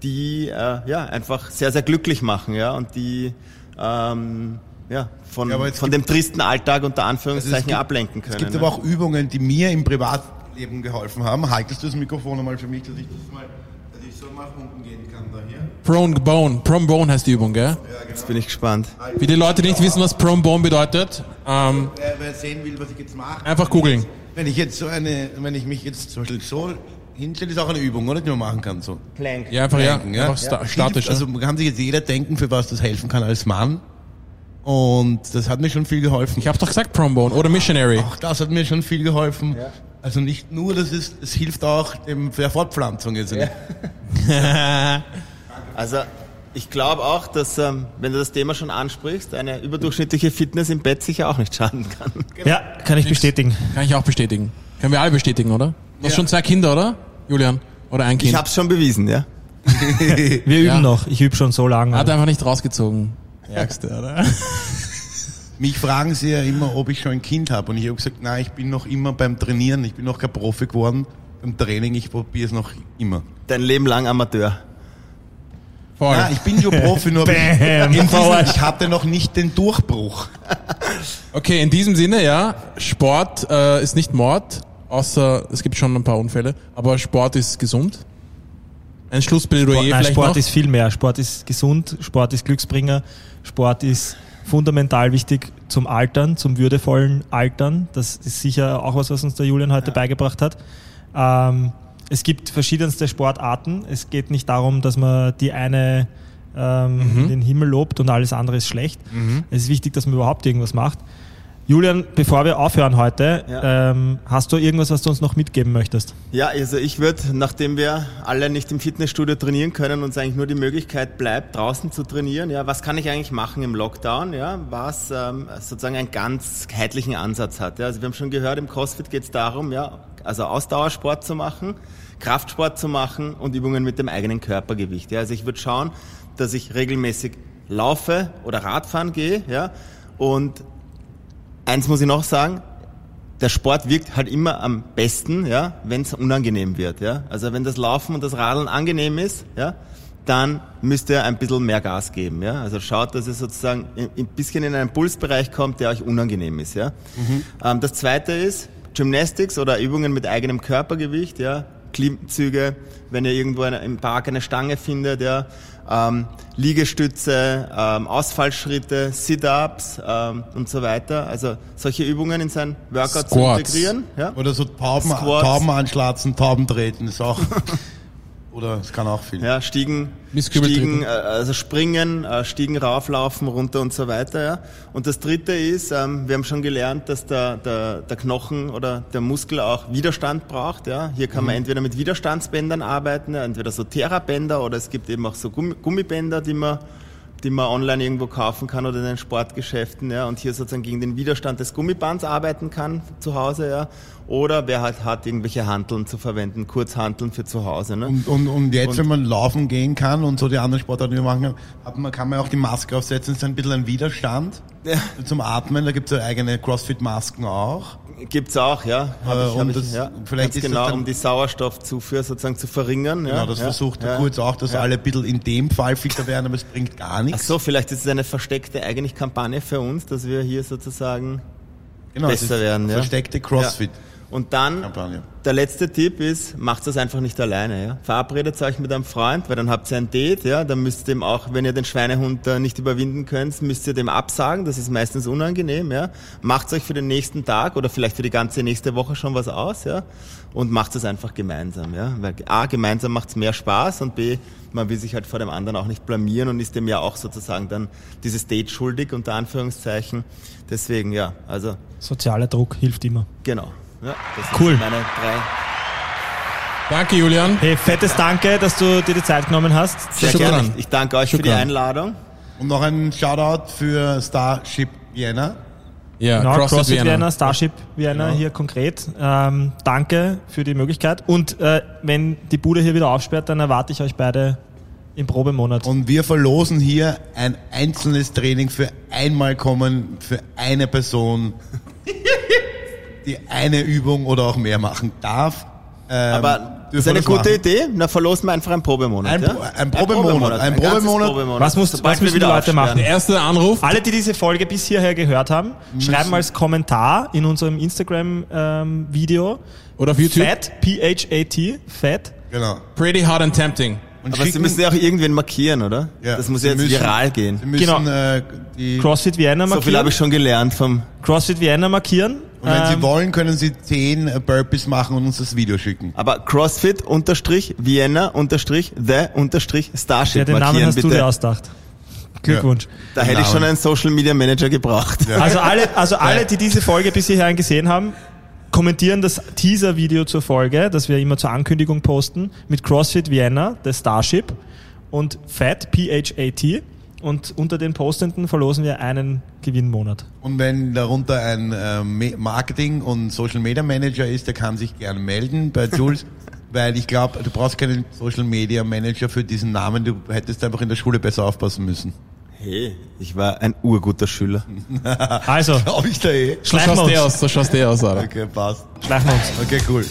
Speaker 7: die äh, ja einfach sehr, sehr glücklich machen, ja, und die ähm, ja, von,
Speaker 3: Ja,
Speaker 7: von dem tristen Alltag unter
Speaker 3: Also
Speaker 7: Anführungszeichen
Speaker 3: es gibt-
Speaker 7: ablenken können.
Speaker 3: Es gibt
Speaker 7: ja.
Speaker 3: aber auch Übungen, die mir im Privatleben geholfen haben. Haltest du das Mikrofon einmal für mich, dass ich das mal, dass ich so nach unten gehen kann da hier?
Speaker 2: Prone Bone. Prone Bone heißt die Übung, gell?
Speaker 7: Jetzt bin ich gespannt.
Speaker 2: Für die Leute, die nicht wissen, was Prone Bone bedeutet, ähm,
Speaker 3: Wer, wer sehen will, was ich jetzt mache.
Speaker 2: einfach googeln.
Speaker 3: Wenn ich jetzt so eine, wenn ich mich jetzt zum Beispiel so hinstelle, ist auch eine Übung, oder? Die man machen kann, so.
Speaker 7: Plank.
Speaker 2: Ja, einfach, ja,
Speaker 3: Denken,
Speaker 2: einfach sta statisch.
Speaker 3: Hilft, also man kann sich jetzt jeder denken, für was das helfen kann als Mann. Und das hat mir schon viel geholfen.
Speaker 2: Ich habe doch gesagt Prone Bone oder Missionary.
Speaker 3: Auch das hat mir schon viel geholfen. Also nicht nur, das ist, es hilft auch dem, der Fortpflanzung jetzt. nicht.
Speaker 7: Also ich glaube auch, dass, ähm, wenn du das Thema schon ansprichst, eine überdurchschnittliche Fitness im Bett sicher auch nicht schaden kann.
Speaker 6: Ja, kann ich bestätigen.
Speaker 2: Kann ich auch bestätigen. Können wir alle bestätigen, oder? Du hast
Speaker 3: Ja.
Speaker 2: schon zwei Kinder, oder? Julian? Oder ein
Speaker 7: Ich
Speaker 2: Kind?
Speaker 7: habe es schon bewiesen, ja.
Speaker 6: Wir üben
Speaker 2: Ja.
Speaker 6: noch. Ich übe schon so lange.
Speaker 2: Hat einfach nicht rausgezogen. Ärgste, oder?
Speaker 3: Mich fragen sie ja immer, ob ich schon ein Kind habe. Und ich habe gesagt, nein, ich bin noch immer beim Trainieren. Ich bin noch kein Profi geworden. Beim Training, ich probiere es noch immer.
Speaker 7: Dein Leben lang Amateur.
Speaker 2: Voll.
Speaker 3: Ja, ich bin schon Profi, nur
Speaker 6: Bam,
Speaker 3: in diesem,
Speaker 6: forward.
Speaker 3: ich hatte noch nicht den Durchbruch.
Speaker 2: Okay, in diesem Sinne, ja, Sport äh, ist nicht Mord, außer es gibt schon ein paar Unfälle, aber Sport ist gesund. Ein Schlussplädoyer
Speaker 6: Sport, nein,
Speaker 2: vielleicht
Speaker 6: Sport
Speaker 2: noch.
Speaker 6: ist viel mehr. Sport ist gesund, Sport ist Glücksbringer, Sport ist fundamental wichtig zum Altern, zum würdevollen Altern. Das ist sicher auch was, was uns der Julian heute beigebracht hat. Ähm, es gibt verschiedenste Sportarten. Es geht nicht darum, dass man die eine ähm, in den Himmel lobt und alles andere ist schlecht. Es ist wichtig, dass man überhaupt irgendwas macht. Julian, bevor wir aufhören heute,
Speaker 7: Ja.
Speaker 6: ähm, hast du irgendwas, was du uns noch mitgeben möchtest?
Speaker 7: Ja, also ich würde, nachdem wir alle nicht im Fitnessstudio trainieren können, uns eigentlich nur die Möglichkeit bleibt, draußen zu trainieren. Ja, was kann ich eigentlich machen im Lockdown? Ja, was ähm, sozusagen einen ganzheitlichen Ansatz hat. Ja, also wir haben schon gehört, im CrossFit geht es darum, ja, also Ausdauersport zu machen, Kraftsport zu machen und Übungen mit dem eigenen Körpergewicht. Ja, also ich würde schauen, dass ich regelmäßig laufe oder Radfahren gehe. Ja, und eins muss ich noch sagen, der Sport wirkt halt immer am besten, ja, wenn es unangenehm wird, ja. Also wenn das Laufen und das Radeln angenehm ist, ja, dann müsst ihr ein bisschen mehr Gas geben, ja. Also schaut, dass ihr sozusagen ein bisschen in einen Pulsbereich kommt, der euch unangenehm ist, ja. Ähm, das zweite ist Gymnastics oder Übungen mit eigenem Körpergewicht, ja. Klimmzüge, wenn ihr irgendwo eine, im Park eine Stange findet, ja. Ähm, Liegestütze, ähm, Ausfallschritte, Sit-Ups ähm, und so weiter. Also solche Übungen in sein Workout zu
Speaker 2: Squats.
Speaker 7: integrieren. Ja?
Speaker 3: Oder so Tauben. Tauben anschlatzen, Tauben treten, ist auch. Oder es kann auch viel.
Speaker 7: Ja, Stiegen, Stiegen, äh, also springen, äh, Stiegen rauflaufen, runter und so weiter. Ja. Und das Dritte ist, ähm, wir haben schon gelernt, dass der, der, der Knochen oder der Muskel auch Widerstand braucht. Ja. Hier kann man entweder mit Widerstandsbändern arbeiten, ja, entweder so Therabänder oder es gibt eben auch so Gummi, Gummibänder, die man die man online irgendwo kaufen kann oder in den Sportgeschäften, ja, und hier sozusagen gegen den Widerstand des Gummibands arbeiten kann zu Hause, ja, oder wer halt hat, irgendwelche Hanteln zu verwenden, Kurzhanteln für zu Hause, ne.
Speaker 3: Und, und, und jetzt,
Speaker 7: Und-
Speaker 3: wenn man laufen gehen kann und so die anderen Sportarten, die wir machen, hat man, kann man auch die Maske aufsetzen, ist ein bisschen ein Widerstand
Speaker 7: Ja.
Speaker 3: zum Atmen. Da gibt es ja eigene CrossFit-Masken auch.
Speaker 7: Gibt's auch, ja.
Speaker 3: Äh,
Speaker 7: hab
Speaker 3: und
Speaker 7: ich,
Speaker 3: das-
Speaker 7: ja.
Speaker 3: vielleicht ist das
Speaker 7: genau,
Speaker 3: dann-
Speaker 7: um die Sauerstoffzufuhr sozusagen zu verringern.
Speaker 3: Genau,
Speaker 7: ja.
Speaker 3: das
Speaker 7: ja.
Speaker 3: versucht der
Speaker 7: ja.
Speaker 3: Kurz auch, dass alle ein bisschen in dem Fall fitter werden, aber es bringt gar
Speaker 7: Ach
Speaker 3: nichts.
Speaker 7: so, vielleicht ist es eine versteckte eigentlich Kampagne für uns, dass wir hier sozusagen
Speaker 3: genau, es
Speaker 7: besser werden. Ja.
Speaker 3: Versteckte CrossFit.
Speaker 7: Und dann,
Speaker 3: Kampagne.
Speaker 7: der letzte Tipp ist, macht das einfach nicht alleine. Ja? Verabredet euch mit einem Freund, weil dann habt ihr ein Date. Ja? Dann müsst ihr dem auch, wenn ihr den Schweinehund äh, nicht überwinden könnt, müsst ihr dem absagen. Das ist meistens unangenehm. Ja? Macht euch für den nächsten Tag oder vielleicht für die ganze nächste Woche schon was aus. Ja? Und macht es einfach gemeinsam. Ja? Weil A, gemeinsam macht es mehr Spaß und B, man will sich halt vor dem anderen auch nicht blamieren und ist dem ja auch sozusagen dann dieses Date schuldig, unter Anführungszeichen. Deswegen, ja, also
Speaker 6: Sozialer Druck hilft immer.
Speaker 7: genau. Ja, das
Speaker 6: Cool.
Speaker 7: sind meine drei
Speaker 2: Danke, Julian.
Speaker 6: Hey, fettes Danke, dass du dir die Zeit genommen hast.
Speaker 7: Sehr
Speaker 2: Shukran.
Speaker 7: gerne. Ich danke euch für die. Einladung.
Speaker 3: Und noch ein Shoutout für Starship Vienna.
Speaker 2: Ja,
Speaker 6: Genau,
Speaker 2: CrossFit,
Speaker 6: CrossFit,
Speaker 2: Vienna.
Speaker 6: Vienna, Starship Vienna
Speaker 3: Genau.
Speaker 6: hier konkret. Ähm, danke für die Möglichkeit. Und äh, wenn die Bude hier wieder aufsperrt, dann erwarte ich euch beide im Probemonat.
Speaker 3: Und wir verlosen hier ein einzelnes Training für einmal kommen für eine Person, die eine Übung oder auch mehr machen darf. Ähm,
Speaker 7: Aber das ist eine
Speaker 3: das
Speaker 7: gute
Speaker 3: machen.
Speaker 7: Idee. Na, verlosen wir einfach einen Probemonat.
Speaker 3: Ein
Speaker 7: ja?
Speaker 3: Ein Probemonat, ein
Speaker 7: ganzes
Speaker 3: Probemonat.
Speaker 6: Was muss- was
Speaker 7: wir
Speaker 6: müssen
Speaker 7: wieder
Speaker 6: die Leute machen?
Speaker 7: aufsperren.
Speaker 2: Der erste Anruf.
Speaker 6: Alle, die diese Folge bis hierher gehört haben, schreiben als Kommentar in unserem Instagram-Video
Speaker 2: Oder auf YouTube.
Speaker 6: Fat, P-H-A-T, Fat.
Speaker 3: Genau.
Speaker 2: Pretty hot and tempting.
Speaker 3: Und
Speaker 7: Aber Sie müssen ja auch irgendwen markieren, oder?
Speaker 3: Ja,
Speaker 7: das muss
Speaker 3: Sie
Speaker 7: jetzt
Speaker 3: müssen-
Speaker 7: viral
Speaker 3: Sie
Speaker 7: gehen.
Speaker 3: müssen
Speaker 6: Genau.
Speaker 3: äh, die
Speaker 6: CrossFit Vienna
Speaker 7: So viel
Speaker 6: markieren.
Speaker 7: habe ich schon gelernt vom
Speaker 6: CrossFit Vienna markieren.
Speaker 3: Und wenn Sie
Speaker 6: Ähm,
Speaker 3: wollen, können Sie 10 äh, Burpees machen und uns das Video schicken.
Speaker 7: Aber CrossFit unterstrich Vienna unterstrich the unterstrich Starship
Speaker 6: Ja, den Namen
Speaker 7: markieren
Speaker 6: hast du
Speaker 7: bitte.
Speaker 6: dir ausgedacht. Glückwunsch.
Speaker 7: da hätte ich
Speaker 3: Namen.
Speaker 7: schon einen Social Media Manager gebraucht.
Speaker 6: Also alle, also alle, die diese Folge bis hierhin gesehen haben, kommentieren das Teaser-Video zur Folge, das wir immer zur Ankündigung posten, mit CrossFit Vienna, der Starship und FAT, P-H-A-T. Und unter den Postenden verlosen wir einen Gewinnmonat.
Speaker 3: Und wenn darunter ein ähm, Me- Marketing- und Social Media Manager ist, der kann sich gerne melden bei Jules, weil ich glaube, du brauchst keinen Social Media Manager für diesen Namen, du hättest einfach in der Schule besser aufpassen müssen.
Speaker 7: Hey, ich war ein urguter Schüler.
Speaker 6: Also,
Speaker 3: Glaube ich da eh.
Speaker 2: So schaust
Speaker 6: uns.
Speaker 2: aus, so schaust du aus, Alter.
Speaker 3: Okay, passt.
Speaker 6: Schleichen wir uns.
Speaker 3: Okay, cool.